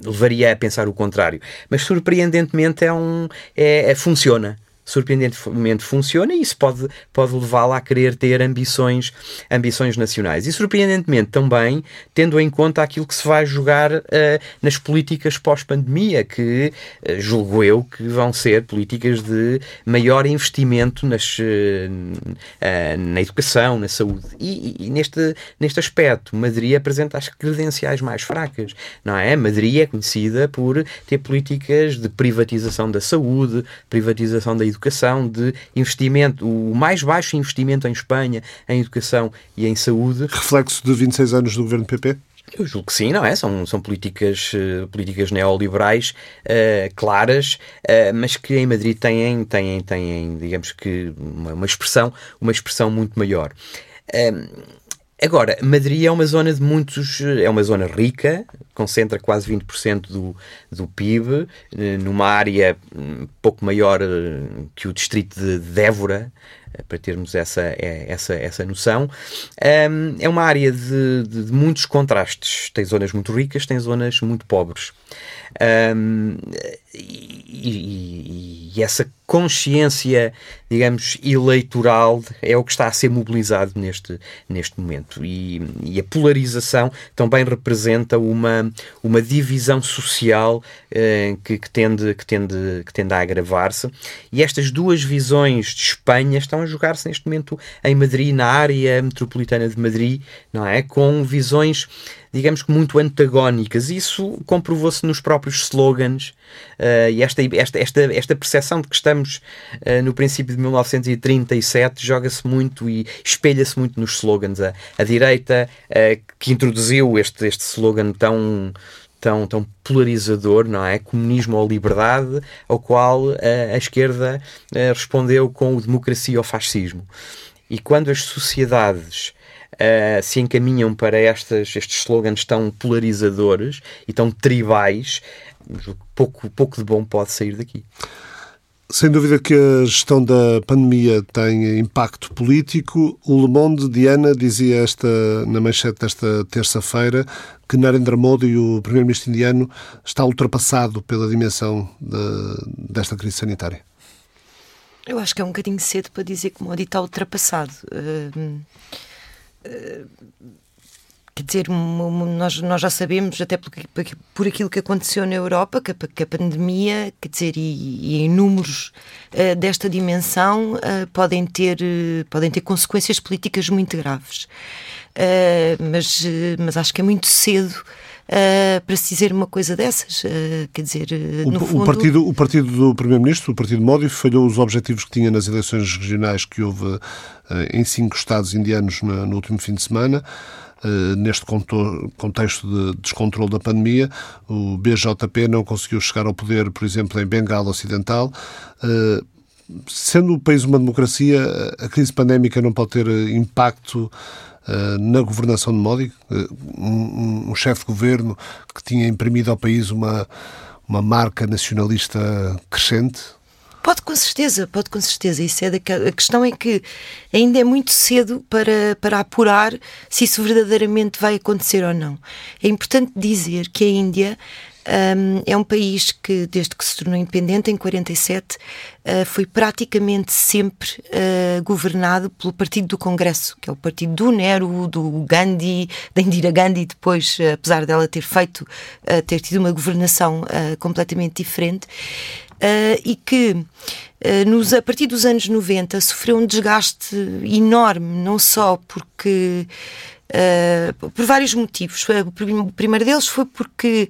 [SPEAKER 2] levaria a pensar o contrário. Mas surpreendentemente é um, é, é funciona surpreendentemente funciona e isso pode, pode levá-la a querer ter ambições, ambições nacionais. E surpreendentemente também tendo em conta aquilo que se vai jogar uh, nas políticas pós-pandemia, que uh, julgo eu que vão ser políticas de maior investimento nas, uh, na educação, na saúde. E, e, neste, neste aspecto, Madrid apresenta as credenciais mais fracas, não é? Madrid é conhecida por ter políticas de privatização da saúde, privatização da educação educação, de investimento, o mais baixo investimento em Espanha em educação e em saúde.
[SPEAKER 1] Reflexo de 26 anos do governo PP?
[SPEAKER 2] Eu julgo que sim, não é? São, são políticas, uh, políticas neoliberais uh, claras, uh, mas que em Madrid têm, têm, têm digamos que, uma, uma expressão, uma expressão muito maior. Agora, Madrid é uma zona de muitos. é uma zona rica, concentra quase 20% do, do PIB, eh, numa área um, pouco maior eh, que o distrito de Dévora, eh, para termos essa, essa, essa noção. é uma área de, de, de muitos contrastes. Tem zonas muito ricas, tem zonas muito pobres. E, e, e, essa consciência, digamos, eleitoral é o que está a ser mobilizado neste, neste momento. E, e a polarização também representa uma, uma divisão social uh, que, que, tende, que, tende, que tende a agravar-se. E estas duas visões de Espanha estão a jogar-se neste momento em Madrid, na área metropolitana de Madrid, não é? Com visões digamos que muito antagónicas. Isso comprovou-se nos próprios slogans uh, e esta, esta, esta, esta percepção de que estamos uh, no princípio de 1937 joga-se muito e espelha-se muito nos slogans. A, a direita uh, que introduziu este, este slogan tão tão, tão polarizador, não é? Comunismo ou liberdade, ao qual a esquerda respondeu com o democracia ou fascismo. E quando as sociedades se encaminham para estas, estes slogans tão polarizadores e tão tribais, pouco, pouco de bom pode sair daqui.
[SPEAKER 1] Sem dúvida que a gestão da pandemia tem impacto político. O Le Monde, Diana, dizia esta, na manchete desta terça-feira que Narendra Modi, o primeiro-ministro indiano, está ultrapassado pela dimensão de, desta crise sanitária.
[SPEAKER 3] Eu acho que é um bocadinho cedo para dizer que Modi está ultrapassado. Uh, quer dizer, nós, nós já sabemos, até por, por aquilo que aconteceu na Europa, que a, que a pandemia, quer dizer, e, em números uh, desta dimensão uh, podem, ter, uh, podem ter consequências políticas muito graves. mas, mas acho que é muito cedo uh, para se dizer uma coisa dessas. Uh, quer dizer, uh, no
[SPEAKER 1] o,
[SPEAKER 3] fundo...
[SPEAKER 1] o, partido, o partido do Primeiro-Ministro, o partido Modi, falhou os objetivos que tinha nas eleições regionais que houve em cinco estados indianos no, no último fim de semana. Uh, neste contexto de descontrole da pandemia, o BJP não conseguiu chegar ao poder, por exemplo, em Bengala Ocidental. Uh, sendo o país uma democracia, a crise pandémica não pode ter impacto eh, na governação de Modi, eh, um chefe de governo que tinha imprimido ao país uma, uma marca nacionalista crescente?
[SPEAKER 3] Pode com certeza, pode com certeza. Isso é da, a questão é que ainda é muito cedo para, para apurar se isso verdadeiramente vai acontecer ou não. É importante dizer que a Índia um, é um país que, desde que se tornou independente, em 47, uh, foi praticamente sempre uh, governado pelo Partido do Congresso, que é o partido do Nero, do Gandhi, da Indira Gandhi, depois, uh, apesar dela ter feito, ter tido uma governação completamente diferente. E que nos, a partir dos anos 90 sofreu um desgaste enorme, não só porque Uh, por vários motivos. O primeiro deles foi porque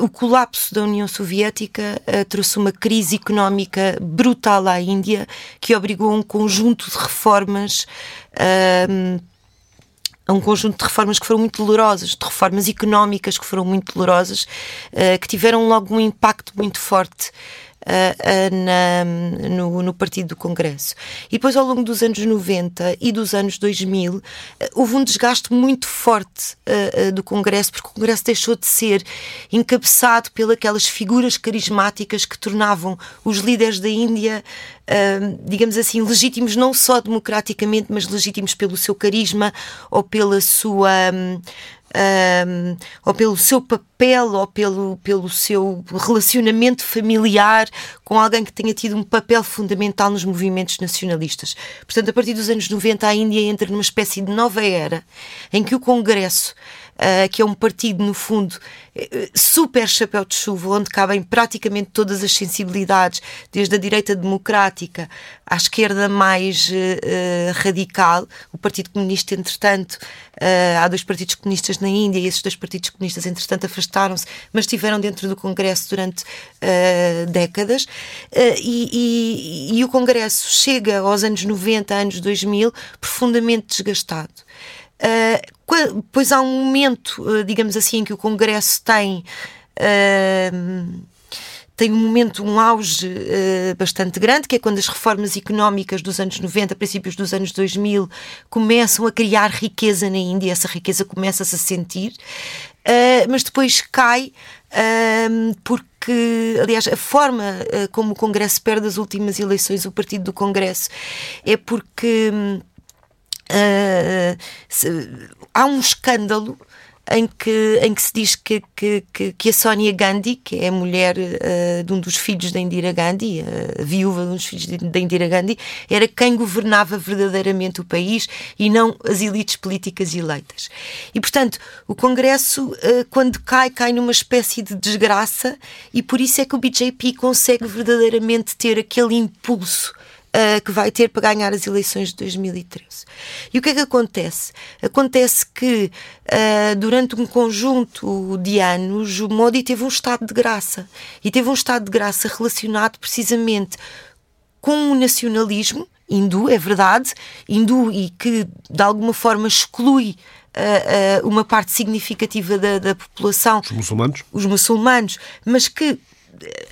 [SPEAKER 3] uh, o colapso da União Soviética uh, trouxe uma crise económica brutal à Índia que obrigou um conjunto de reformas. A um conjunto de reformas que foram muito dolorosas, de reformas económicas que foram muito dolorosas, que tiveram logo um impacto muito forte na, no, no, Partido do Congresso. E depois, ao longo dos anos 90 e dos anos 2000, uh, houve um desgaste muito forte uh, do Congresso, porque o Congresso deixou de ser encabeçado pelas figuras carismáticas que tornavam os líderes da Índia Uh, digamos assim, legítimos não só democraticamente, mas legítimos pelo seu carisma ou pela sua. Um, um, ou pelo seu papel ou pelo, pelo seu relacionamento familiar com alguém que tenha tido um papel fundamental nos movimentos nacionalistas. Portanto, a partir dos anos 90, a Índia entra numa espécie de nova era em que o Congresso uh, que é um partido, no fundo, eh, super chapéu de chuva, onde cabem praticamente todas as sensibilidades, desde a direita democrática à esquerda mais uh, radical. O Partido Comunista, entretanto, uh, há dois partidos comunistas na Índia e esses dois partidos comunistas, entretanto, afastaram-se, mas estiveram dentro do Congresso durante décadas. E, e, e o Congresso chega aos anos 90, anos 2000, profundamente desgastado. Uh, pois há um momento, uh, digamos assim, em que o Congresso tem. Uh, tem um momento, um auge uh, bastante grande, que é quando as reformas económicas dos anos 90, princípios dos anos 2000, começam a criar riqueza na Índia, essa riqueza começa-se a sentir, uh, mas depois cai uh, porque, aliás, a forma como o Congresso perde as últimas eleições, o partido do Congresso, é porque. Um, Uh, se, há um escândalo em que, em que se diz que, que, que, a Sónia Gandhi, que é a mulher uh, de um dos filhos da Indira Gandhi, a viúva de um dos filhos da Indira Gandhi, era quem governava verdadeiramente o país e não as elites políticas eleitas. E, portanto, o Congresso, uh, quando cai, cai numa espécie de desgraça e por isso é que o BJP consegue verdadeiramente ter aquele impulso uh, que vai ter para ganhar as eleições de 2013. E o que é que acontece? Acontece que uh, durante um conjunto de anos o Modi teve um estado de graça e teve um estado de graça relacionado precisamente com o nacionalismo hindu, é verdade, hindu e que de alguma forma exclui uh, uma parte significativa da, da, população,
[SPEAKER 1] os muçulmanos,
[SPEAKER 3] os muçulmanos, mas que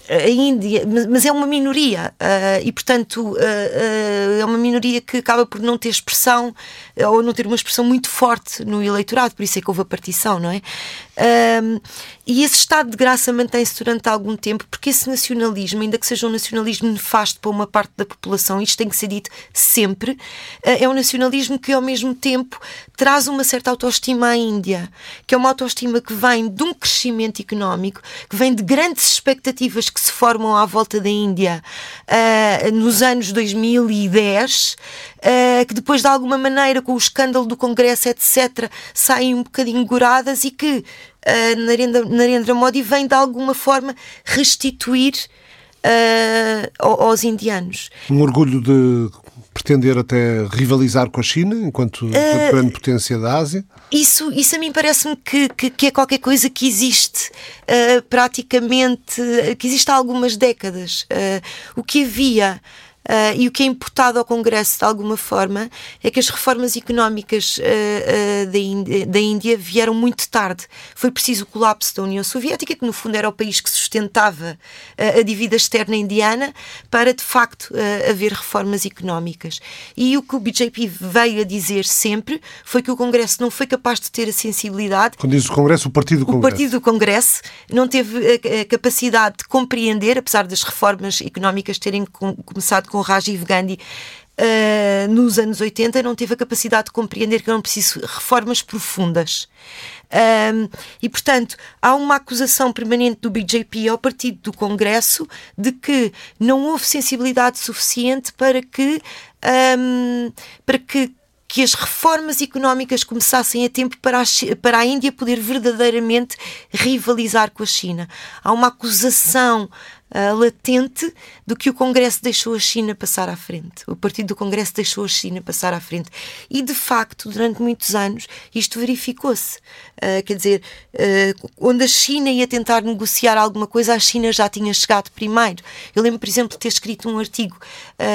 [SPEAKER 3] a Índia, mas é uma minoria uh, e, portanto, uh, uh, é uma minoria que acaba por não ter expressão ou não ter uma expressão muito forte no eleitorado, por isso é que houve a partição, não é? E esse estado de graça mantém-se durante algum tempo, porque esse nacionalismo, ainda que seja um nacionalismo nefasto para uma parte da população, isto tem que ser dito sempre, é um nacionalismo que, ao mesmo tempo, traz uma certa autoestima à Índia, que é uma autoestima que vem de um crescimento económico, que vem de grandes expectativas que se formam à volta da Índia uh, nos anos 2010, uh, que depois, de alguma maneira, com o escândalo do Congresso, etc., saem um bocadinho goradas e que uh, Narendra, Narendra Modi vem, de alguma forma, restituir aos indianos.
[SPEAKER 1] Um orgulho de pretender até rivalizar com a China enquanto uh, grande potência da Ásia?
[SPEAKER 3] Isso, isso a mim parece-me que, que, que, é qualquer coisa que existe uh, praticamente, que existe há algumas décadas. Uh, o que havia Uh, e o que é importado ao Congresso, de alguma forma, é que as reformas económicas uh, uh, da, Índia, da, Índia, vieram muito tarde. Foi preciso o colapso da União Soviética, que no fundo era o país que sustentava a dívida externa indiana, para de facto haver reformas económicas. E o que o BJP veio a dizer sempre foi que o Congresso não foi capaz de ter a sensibilidade.
[SPEAKER 1] Quando diz o Congresso, o Partido do Congresso.
[SPEAKER 3] O Partido do Congresso não teve a, a capacidade de compreender, apesar das reformas económicas terem com, começado com Rajiv Gandhi uh, nos anos 80, não teve a capacidade de compreender que eram preciso reformas profundas. E, portanto, há uma acusação permanente do BJP ao Partido do Congresso de que não houve sensibilidade suficiente para que, um, para que que as reformas económicas começassem a tempo para a, para a Índia poder verdadeiramente rivalizar com a China. Há uma acusação uh, latente do que o Congresso deixou a China passar à frente. O Partido do Congresso deixou a China passar à frente. E, de facto, durante muitos anos, isto verificou-se. Uh, quer dizer, uh, onde a China ia tentar negociar alguma coisa, a China já tinha chegado primeiro. Eu lembro, por exemplo, de ter escrito um artigo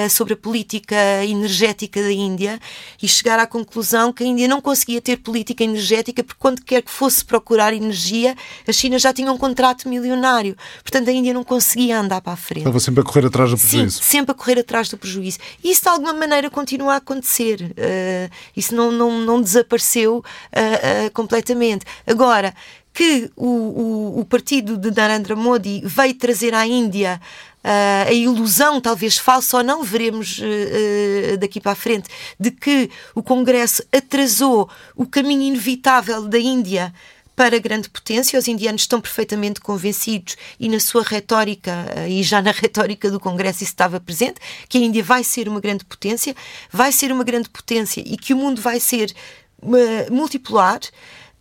[SPEAKER 3] sobre a política energética da Índia e chegar à conclusão que a Índia não conseguia ter política energética porque, quando quer que fosse procurar energia, a China já tinha um contrato milionário. Portanto, a Índia não conseguia conseguia andar para a frente.
[SPEAKER 1] Estava sempre a correr atrás do prejuízo.
[SPEAKER 3] Sim, sempre a correr atrás do prejuízo. E isso de alguma maneira continua a acontecer. Uh, isso não, não, não desapareceu uh, uh, completamente. Agora, que o, o, o, partido de Narendra Modi veio trazer à Índia Uh, a ilusão, talvez falsa ou não, veremos uh, daqui para a frente, de que o Congresso atrasou o caminho inevitável da Índia para grande potência. Os indianos estão perfeitamente convencidos e na sua retórica, eh, e já na retórica do Congresso isso estava presente, que a Índia vai ser uma grande potência, vai ser uma grande potência e que o mundo vai ser uh, multipolar.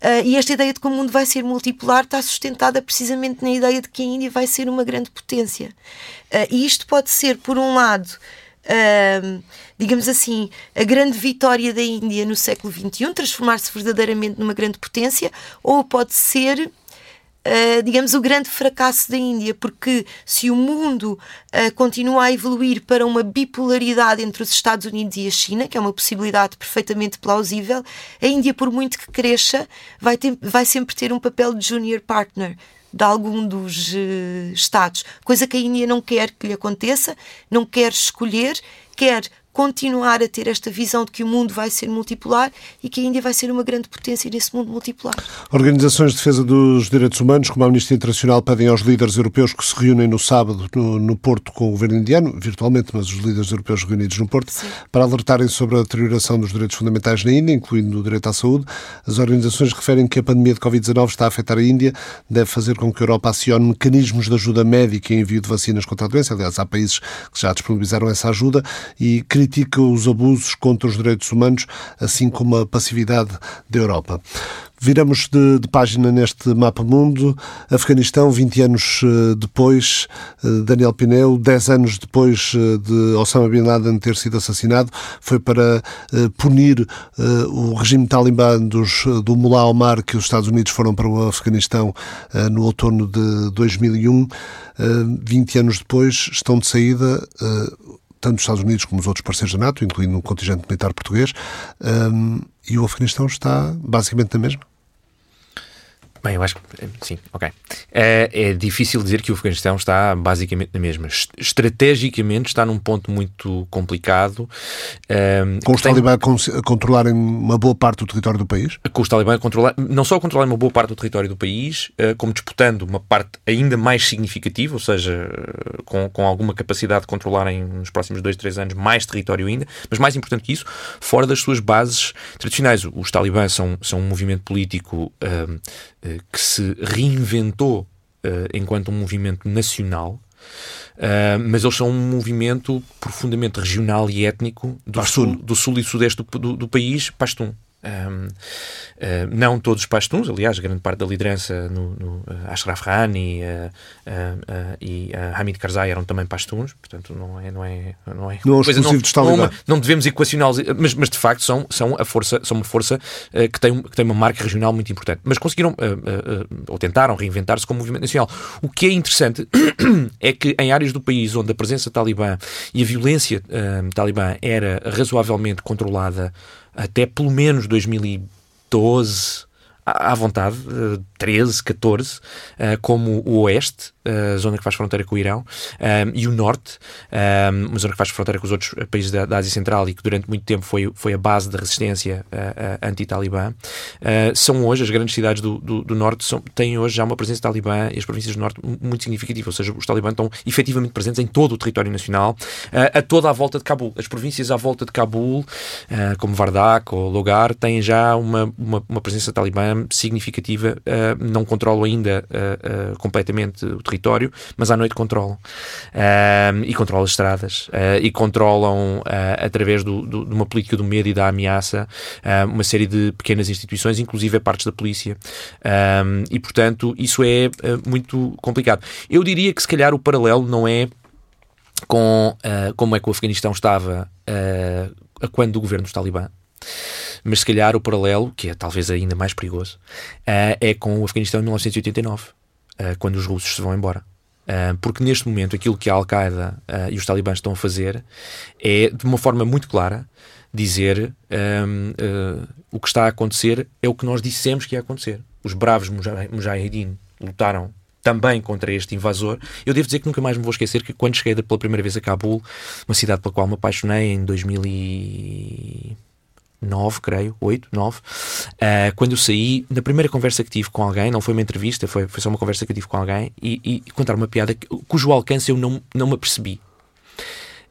[SPEAKER 3] Uh, e esta ideia de que o mundo vai ser multipolar está sustentada precisamente na ideia de que a Índia vai ser uma grande potência. Uh, e isto pode ser, por um lado, digamos assim, a grande vitória da Índia no século XXI, transformar-se verdadeiramente numa grande potência, ou pode ser. Uh, digamos, o grande fracasso da Índia, porque se o mundo uh, continua a evoluir para uma bipolaridade entre os Estados Unidos e a China, que é uma possibilidade perfeitamente plausível, a Índia, por muito que cresça, vai, ter, vai sempre ter um papel de junior partner de algum dos uh, Estados, coisa que a Índia não quer que lhe aconteça, não quer escolher, quer continuar a ter esta visão de que o mundo vai ser multipolar e que a Índia vai ser uma grande potência nesse mundo multipolar.
[SPEAKER 1] Organizações de defesa dos direitos humanos, como a Amnistia Internacional, pedem aos líderes europeus que se reúnem no sábado no, no Porto com o governo indiano, virtualmente, mas os líderes europeus reunidos no Porto, Sim. para alertarem sobre a deterioração dos direitos fundamentais na Índia, incluindo o direito à saúde. As organizações referem que a pandemia de Covid-19 está a afetar a Índia, deve fazer com que a Europa acione mecanismos de ajuda médica e envio de vacinas contra a doença. Aliás, há países que já disponibilizaram essa ajuda e critica os abusos contra os direitos humanos, assim como a passividade da Europa. Viramos de, de, página neste mapa mundo. Afeganistão, 20 anos eh, depois, eh, Daniel Pineu, 10 anos depois eh, de Osama Bin Laden ter sido assassinado, foi para punir o regime talibã dos, do Mullah Omar, que os Estados Unidos foram para o Afeganistão no outono de 2001. 20 anos depois, estão de saída tanto os Estados Unidos como os outros parceiros da NATO, incluindo o contingente militar português, um, e o Afeganistão está basicamente na mesma?
[SPEAKER 4] Bem, eu acho que sim, ok. É, é, difícil dizer que o Afeganistão está basicamente na mesma. Estrategicamente está num ponto muito complicado.
[SPEAKER 1] Um, ehm, com os tem... talibãs a controlarem uma boa parte do território do país?
[SPEAKER 4] Com os talibãs a controlar, não só a controlarem uma boa parte do território do país, uh, como disputando uma parte ainda mais significativa, ou seja, com, com alguma capacidade de controlarem nos próximos dois, três anos mais território ainda, mas mais importante que isso, fora das suas bases tradicionais. Os talibãs são, são um movimento político. Uh, eh, que se reinventou uh, enquanto um movimento nacional, uh, mas eles são um movimento profundamente regional e étnico do, sul, do sul, e sudeste do, do, do país, Pashtun. Um, uh, não todos os pashtuns, aliás, grande parte da liderança no, no uh, Ashraf Ghani uh, e Hamid Karzai eram também pashtuns, portanto não é não é
[SPEAKER 1] não é não, coisa, não,
[SPEAKER 4] não, não, devemos equacioná-los, mas, mas de facto são são a força são uma força que tem que tem uma marca regional muito importante, mas conseguiram ou tentaram reinventar-se como movimento nacional. O que é interessante é que em áreas do país onde a presença talibã e a violência talibã era razoavelmente controlada até pelo menos 2012 à vontade, 13, 14, como o Oeste, a zona que faz fronteira com o Irão, e o Norte, um, uma zona que faz fronteira com os outros países da, da, Ásia Central e que durante muito tempo foi, foi a base da resistência anti-Talibã, são hoje, as grandes cidades do, do, do, Norte são, têm hoje já uma presença talibã e as províncias do Norte muito significativa, ou seja, os talibãs estão efetivamente presentes em todo o território nacional, a toda a volta de Cabul. As províncias à volta de Cabul, como Vardak ou Logar, têm já uma, uma, uma presença talibã significativa, não controlam ainda completamente o território mas à noite controlam. Uh, e controlam as estradas. Uh, e controlam, uh, através do, do, de uma política do medo e da ameaça, uma série de pequenas instituições, inclusive partes da polícia. e, portanto, isso é muito complicado. Eu diria que, se calhar, o paralelo não é com como é que o Afeganistão estava a quando do governo dos Talibã, mas se calhar o paralelo, que é talvez ainda mais perigoso, uh, é com o Afeganistão em 1989. Eh, quando os russos se vão embora. Uh, porque neste momento aquilo que a Al-Qaeda uh, e os talibãs estão a fazer é, de uma forma muito clara, dizer um, uh, o que está a acontecer é o que nós dissemos que ia acontecer. Os bravos mujahideen lutaram também contra este invasor. Eu devo dizer que nunca mais me vou esquecer que quando cheguei pela primeira vez a Cabul, uma cidade pela qual me apaixonei em 2000 e... 9, creio, 8, 9, uh, quando eu saí, na primeira conversa que tive com alguém, não foi uma entrevista, foi, foi só uma conversa que eu tive com alguém, e, e contar uma piada cujo alcance eu não, não me apercebi.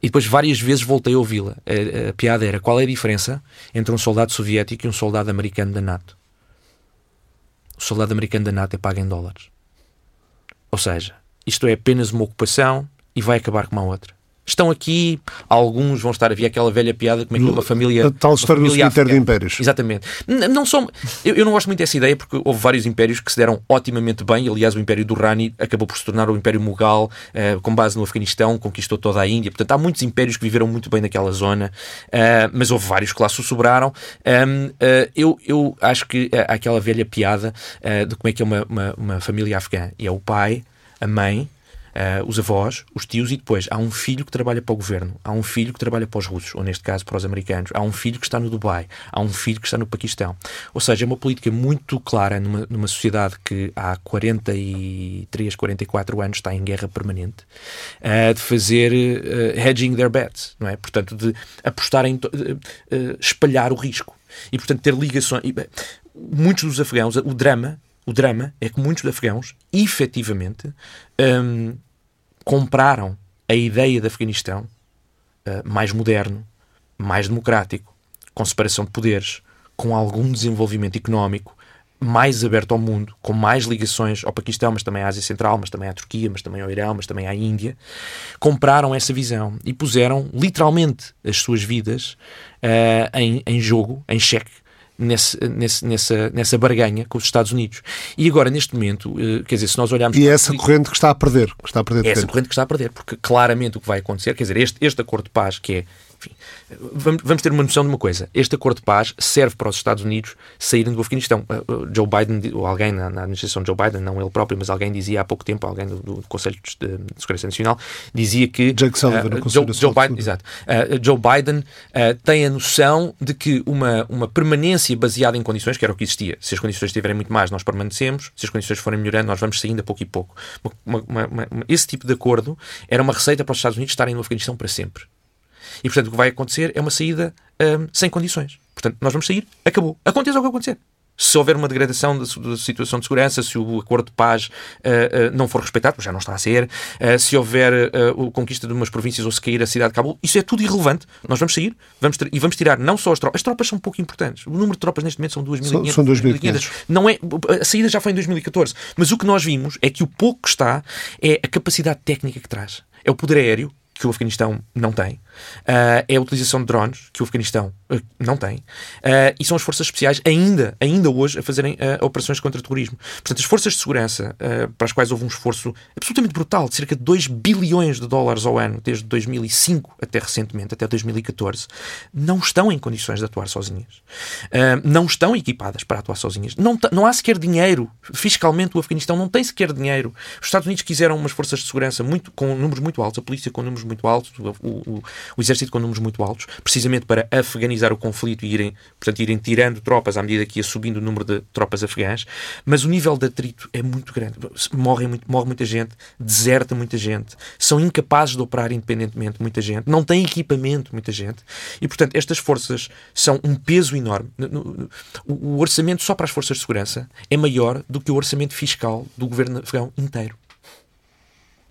[SPEAKER 4] E depois várias vezes voltei a ouvi-la. A, a, piada era qual é a diferença entre um soldado soviético e um soldado americano da NATO? O soldado americano da NATO é pago em dólares. Ou seja, isto é apenas uma ocupação e vai acabar com uma outra estão aqui, alguns vão estar. Havia aquela velha piada como é que uma família. A
[SPEAKER 1] tal história do cemitério de impérios.
[SPEAKER 4] Exatamente. Não são, eu, eu, não gosto muito dessa ideia porque houve vários impérios que se deram otimamente bem. Aliás, o Império do Rani acabou por se tornar o Império Mughal, uh, com base no Afeganistão, conquistou toda a Índia. Portanto, há muitos impérios que viveram muito bem naquela zona, uh, mas houve vários que lá sussobraram. Um, uh, eu, eu acho que há aquela velha piada de como é que é uma, uma, uma família afegã. E é o pai, a mãe Uh, os avós, os tios e depois há um filho que trabalha para o governo, há um filho que trabalha para os russos, ou neste caso para os americanos, há um filho que está no Dubai, há um filho que está no Paquistão. Ou seja, é uma política muito clara numa, numa sociedade que há 43, 44 anos está em guerra permanente, uh, de fazer uh, hedging their bets, não é? Portanto, de apostar em espalhar o risco e, portanto, ter ligações. muitos dos afegãos, o drama o drama é que muitos afegãos, efetivamente, um, compraram a ideia de Afeganistão uh, mais moderno, mais democrático, com separação de poderes, com algum desenvolvimento económico, mais aberto ao mundo, com mais ligações ao Paquistão, mas também à Ásia Central, mas também à Turquia, mas também ao Irão, mas também à Índia, compraram essa visão e puseram literalmente as suas vidas uh, em, em jogo, em xeque, nesse, nesse, nessa, nessa barganha com os Estados Unidos. E agora, neste momento, eh, quer dizer, se nós olharmos...
[SPEAKER 1] E é essa corrente que está a perder. Que está a perder
[SPEAKER 4] é essa corrente que está a perder, porque claramente o que vai acontecer, quer dizer, este, este acordo de paz, que é enfim, vamos, vamos, ter uma noção de uma coisa. Este acordo de paz serve para os Estados Unidos saírem do Afeganistão. Uh, uh, Joe Biden, ou alguém na, na, administração de Joe Biden, não ele próprio, mas alguém dizia há pouco tempo, alguém do, do Conselho de, de, Segurança Nacional, dizia que.
[SPEAKER 1] Jake Sullivan, uh, Joe,
[SPEAKER 4] Joe Biden, exato, uh, Joe Biden uh, tem a noção de que uma, uma permanência baseada em condições, que era o que existia, se as condições estiverem muito mais, nós permanecemos, se as condições forem melhorando, nós vamos saindo a pouco e pouco. Uma, uma, uma, esse tipo de acordo era uma receita para os Estados Unidos estarem no Afeganistão para sempre. E, portanto, o que vai acontecer é uma saída um, sem condições. Portanto, nós vamos sair, acabou. Aconteça o que acontecer. Se houver uma degradação da, situação de segurança, se o acordo de paz uh, uh, não for respeitado, já não está a ser, uh, se houver a conquista de umas províncias ou se cair a cidade de Cabul, isso é tudo irrelevante. Nós vamos sair vamos ter, e vamos tirar não só as tropas, as tropas são pouco importantes. O número de tropas neste momento são 2.500.
[SPEAKER 1] São, 2.500.
[SPEAKER 4] Não é, a saída já foi em 2014. Mas o que nós vimos é que o pouco que está é a capacidade técnica que traz. É o poder aéreo, que o Afeganistão não tem, uh, é a utilização de drones, que o Afeganistão não tem, uh, e são as forças especiais ainda, ainda hoje a fazerem operações contra terrorismo. Portanto, as forças de segurança, para as quais houve um esforço absolutamente brutal, de cerca de 2 bilhões de dólares ao ano, desde 2005 até recentemente, até 2014, não estão em condições de atuar sozinhas. não estão equipadas para atuar sozinhas. Não, não há sequer dinheiro. Fiscalmente, o Afeganistão não tem sequer dinheiro. Os Estados Unidos quiseram umas forças de segurança muito, com números muito altos, a polícia com números muito altos, o, o, o exército com números muito altos, precisamente para afeganizar o conflito e irem, portanto, irem tirando tropas à medida que ia subindo o número de tropas afegãs. Mas o nível de atrito é muito grande. Morre, muito, morre muita gente, deserta muita gente, são incapazes de operar independentemente muita gente, não têm equipamento muita gente. E, portanto, estas forças são um peso enorme. O orçamento só para as forças de segurança é maior do que o orçamento fiscal do governo afegão inteiro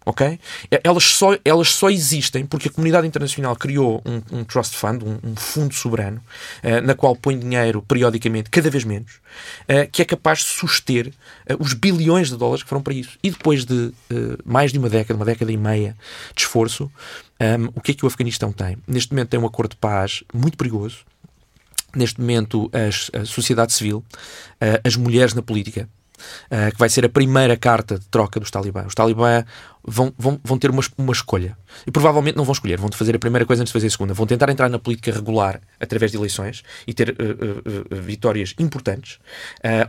[SPEAKER 4] ok? Elas só, elas só existem porque a comunidade internacional criou um, um trust fund, um, um fundo soberano, uh, na qual põe dinheiro periodicamente, cada vez menos, uh, que é capaz de suster uh, os bilhões de dólares que foram para isso. E depois de mais de uma década, uma década e meia de esforço, um, o que é que o Afeganistão tem? Neste momento tem um acordo de paz muito perigoso. Neste momento, a sociedade civil, as mulheres na política, que vai ser a primeira carta de troca dos talibãs. Os talibãs vão, vão, vão ter uma, uma escolha. E provavelmente não vão escolher, vão fazer a primeira coisa antes de fazer a segunda. Vão tentar entrar na política regular através de eleições e ter uh, uh, uh, vitórias importantes,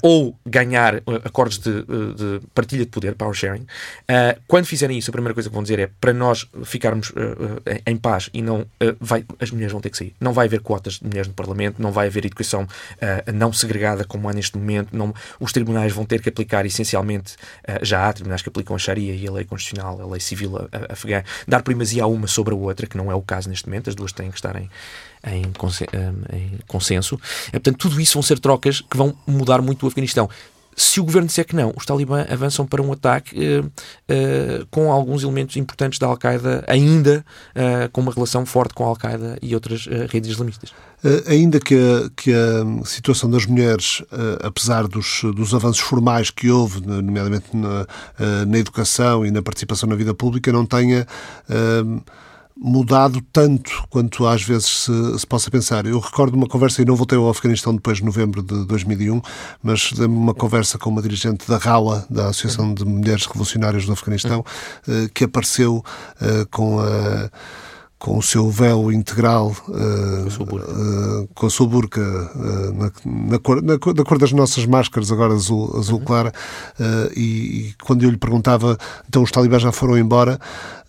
[SPEAKER 4] ou ganhar acordos de, de, partilha de poder, power sharing. quando fizerem isso, a primeira coisa que vão dizer é para nós ficarmos em paz e não vai, as mulheres vão ter que sair. Não vai haver quotas de mulheres no Parlamento, não vai haver educação não segregada como há neste momento, não, os tribunais vão ter que aplicar essencialmente, já há tribunais que aplicam a Sharia e a lei constitucional, a lei civil afegã, dar primazia a uma sobre a outra, que não é o caso neste momento, as duas têm que estar em, em, em consenso. É, portanto, tudo isso vão ser trocas que vão mudar muito o Afeganistão se o governo disser que não, os talibã avançam para um ataque uh, uh, com alguns elementos importantes da Al-Qaeda, ainda uh, com uma relação forte com a Al-Qaeda e outras redes islamistas.
[SPEAKER 1] ainda que a, que a situação das mulheres, apesar dos, dos avanços formais que houve, nomeadamente na, na educação e na participação na vida pública, não tenha mudado tanto quanto às vezes se, se, possa pensar. Eu recordo uma conversa, e não voltei ao Afeganistão depois de novembro de 2001, mas uma conversa com uma dirigente da RALA, da Associação de Mulheres Revolucionárias do Afeganistão, eh, que apareceu eh, com a com o seu véu integral, uh, com a sua burca, uh, na, na, cor, na, na, cor das nossas máscaras, agora azul, azul uhum. clara, e, e, quando eu lhe perguntava, então os talibãs já foram embora,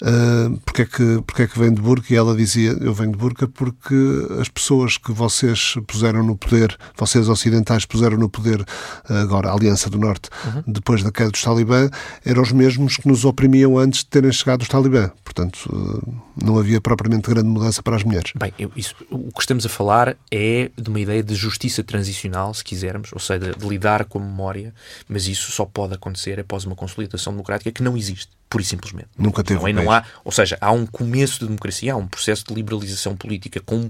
[SPEAKER 1] uh, porque, é que, porque é que vem de burca? E ela dizia, eu venho de burca porque as pessoas que vocês puseram no poder, vocês ocidentais puseram no poder, agora a Aliança do Norte, uhum. depois da queda dos talibãs, eram os mesmos que nos oprimiam antes de terem chegado os talibãs. Portanto, não havia propriamente grande mudança para as mulheres.
[SPEAKER 4] Bem, eu, isso, o que estamos a falar é de uma ideia de justiça transicional, se quisermos, ou seja, de lidar com a memória, mas isso só pode acontecer após uma consolidação democrática que não existe pura e simplesmente.
[SPEAKER 1] Nunca teve.
[SPEAKER 4] Não, é, não há, ou seja, há um começo de democracia, há um processo de liberalização política com,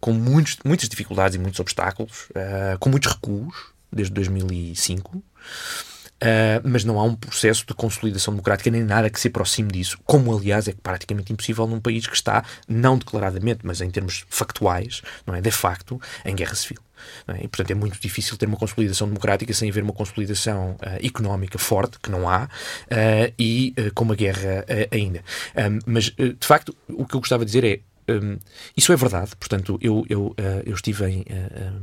[SPEAKER 4] com muitos, muitas dificuldades e muitos obstáculos, uh, com muitos recuos, desde 2005. Uh, mas não há um processo de consolidação democrática nem nada que se aproxime disso, como aliás é praticamente impossível num país que está, não declaradamente, mas em termos factuais, não é, de facto, em guerra civil. É? E, portanto, é muito difícil ter uma consolidação democrática sem haver uma consolidação uh, económica forte, que não há, uh, e com uma guerra ainda. Um, mas, de facto, o que eu gostava de dizer é um, isso é verdade, portanto, eu, eu, uh, eu estive em, uh,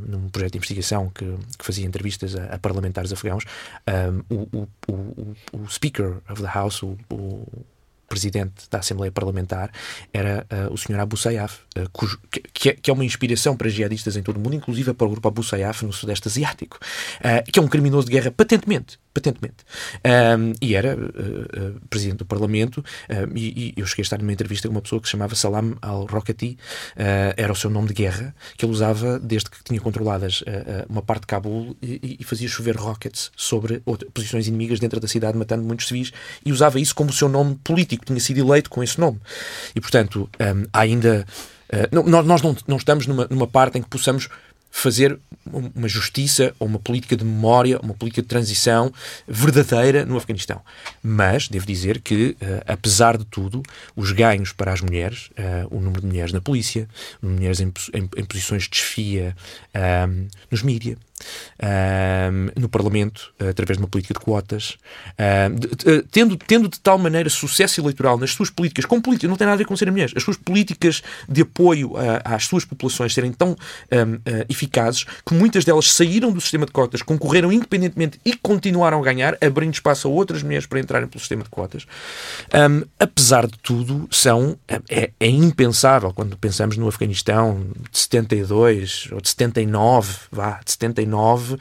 [SPEAKER 4] num projeto de investigação que, que fazia entrevistas a, a parlamentares afegãos. Um, o, o, o, o, Speaker of the House, o, presidente da Assembleia Parlamentar era uh, o Sr. Abu Sayyaf, uh, cujo, que, é, que, é, uma inspiração para jihadistas em todo o mundo, inclusive para o grupo Abu Sayyaf no Sudeste Asiático, uh, que é um criminoso de guerra patentemente patentemente. Um, e era presidente do Parlamento, e, e, eu cheguei a estar numa entrevista com uma pessoa que se chamava Salam al-Rokati, era o seu nome de guerra, que ele usava desde que tinha controladas uma parte de Cabul e, e fazia chover rockets sobre outras, posições inimigas dentro da cidade, matando muitos civis, e usava isso como o seu nome político, tinha sido eleito com esse nome. E, portanto, um, ainda. nós nós não, não estamos numa, numa parte em que possamos fazer uma justiça ou uma política de memória, uma política de transição verdadeira no Afeganistão. Mas devo dizer que, uh, apesar de tudo, os ganhos para as mulheres, uh, o número de mulheres na polícia, mulheres em, em, em posições de desfia um, nos mídias, um, no Parlamento, através de uma política de quotas, um, de, de, tendo, tendo de tal maneira sucesso eleitoral nas suas políticas, com políticas, não tem nada a ver com serem mulheres, as suas políticas de apoio às suas populações serem tão um, uh, eficazes que muitas delas saíram do sistema de cotas, concorreram independentemente e continuaram a ganhar, abrindo espaço a outras mulheres para entrarem pelo sistema de cotas. apesar de tudo, são, é, é impensável quando pensamos no Afeganistão de 72 ou de 79, vá, de 79 89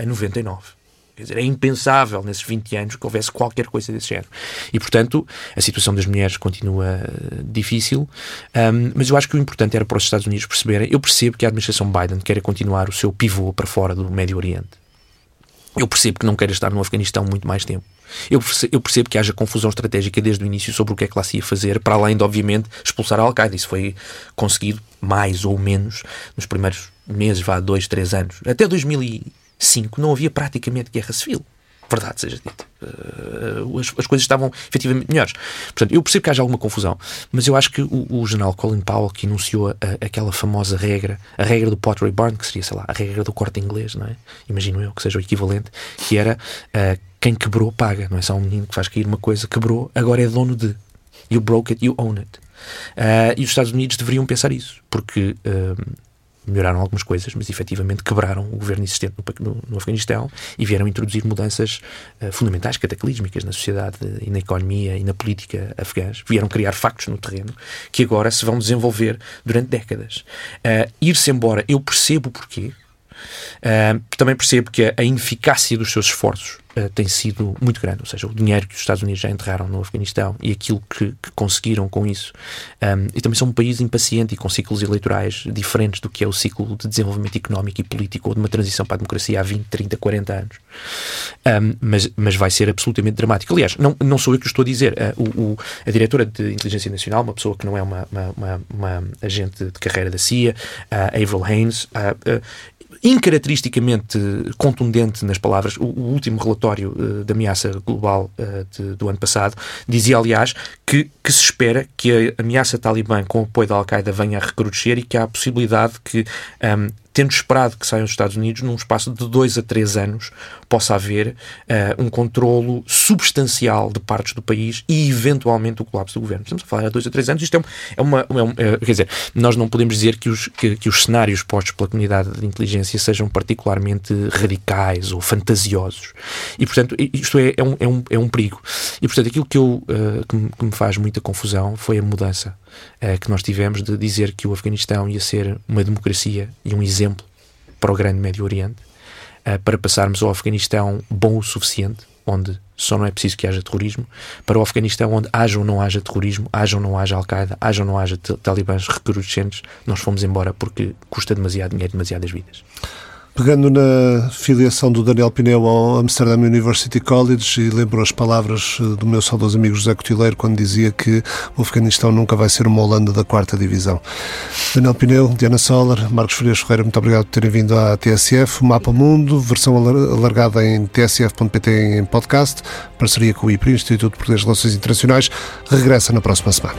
[SPEAKER 4] a 99. Quer dizer, é impensável nesses 20 anos que houvesse qualquer coisa desse género. E, portanto, a situação das mulheres continua uh, difícil, um, mas eu acho que o importante era para os Estados Unidos perceberem. Eu percebo que a administração Biden quer continuar o seu pivô para fora do Médio Oriente. Eu percebo que não queira estar no Afeganistão muito mais tempo. Eu percebo, eu percebo, que haja confusão estratégica desde o início sobre o que é que lá se ia fazer, para além de, obviamente, expulsar a Al-Qaeda. Isso foi conseguido, mais ou menos, nos primeiros meses, vá, dois, três anos. Até 2005 não havia praticamente guerra civil. Verdade seja dita. Uh, as, as, coisas estavam efetivamente melhores. Portanto, eu percebo que haja alguma confusão, mas eu acho que o, o general Colin Powell, que enunciou a, aquela famosa regra, a regra do Pottery Barn, que seria, sei lá, a regra do corte inglês, não é? Imagino eu que seja o equivalente, que era uh, quem quebrou paga, não é só um menino que faz cair uma coisa, quebrou, agora é dono de. You broke it, you own it. Uh, e os Estados Unidos deveriam pensar isso, porque melhoraram algumas coisas, mas efetivamente quebraram o governo existente no, no, no Afeganistão e vieram introduzir mudanças uh, fundamentais, cataclísmicas na sociedade e na economia e na política afegãs. Vieram criar factos no terreno que agora se vão desenvolver durante décadas. Uh, Ir-se embora, eu percebo porquê, Uh, também percebo que a, ineficácia dos seus esforços uh, tem sido muito grande, ou seja, o dinheiro que os Estados Unidos já enterraram no Afeganistão e aquilo que, que conseguiram com isso. Um, e também são um país impaciente e com ciclos eleitorais diferentes do que é o ciclo de desenvolvimento económico e político ou de uma transição para a democracia há 20, 30, 40 anos. Um, mas, mas vai ser absolutamente dramático. Aliás, não, não sou eu que o estou a dizer. Uh, o, o, a diretora de Inteligência Nacional, uma pessoa que não é uma, uma, uma, uma agente de carreira da CIA, uh, Avril Haines, incaracteristicamente contundente nas palavras. O, o último relatório uh, da ameaça global uh, de, do ano passado dizia, aliás, que, que, se espera que a ameaça talibã com o apoio da Al-Qaeda venha a recrudescer e que há a possibilidade que um, tendo esperado que saiam os Estados Unidos, num espaço de dois a três anos, possa haver uh, um controlo substancial de partes do país e, eventualmente, o colapso do governo. Estamos a falar há dois a três anos. Isto é, é uma. É uma é, quer dizer, nós não podemos dizer que os, que, que, os cenários postos pela comunidade de inteligência sejam particularmente radicais ou fantasiosos. E, portanto, isto é, é, um, é, um, é um perigo. E, portanto, aquilo que, eu, uh, que, me, que me faz muita confusão foi a mudança uh, que nós tivemos de dizer que o Afeganistão ia ser uma democracia e um exemplo para o grande Médio Oriente, uh, para passarmos ao Afeganistão bom o suficiente, onde só não é preciso que haja terrorismo, para o Afeganistão onde haja ou não haja terrorismo, haja ou não haja Al-Qaeda, haja ou não haja talibãs recrudescentes, nós fomos embora porque custa demasiado dinheiro, demasiadas vidas.
[SPEAKER 1] Pegando na filiação do Daniel Pineu ao Amsterdam University College e lembro as palavras eh, do meu saudoso amigo José Cotileiro quando dizia que o Afeganistão nunca vai ser uma Holanda da quarta divisão. Daniel Pineu, Diana Solar, Marcos Frias Ferreira, muito obrigado por terem vindo à TSF. O Mapa Mundo, versão alargada em tsf.pt em podcast, parceria com o IPRI, Instituto de Relações Internacionais, regressa na próxima semana.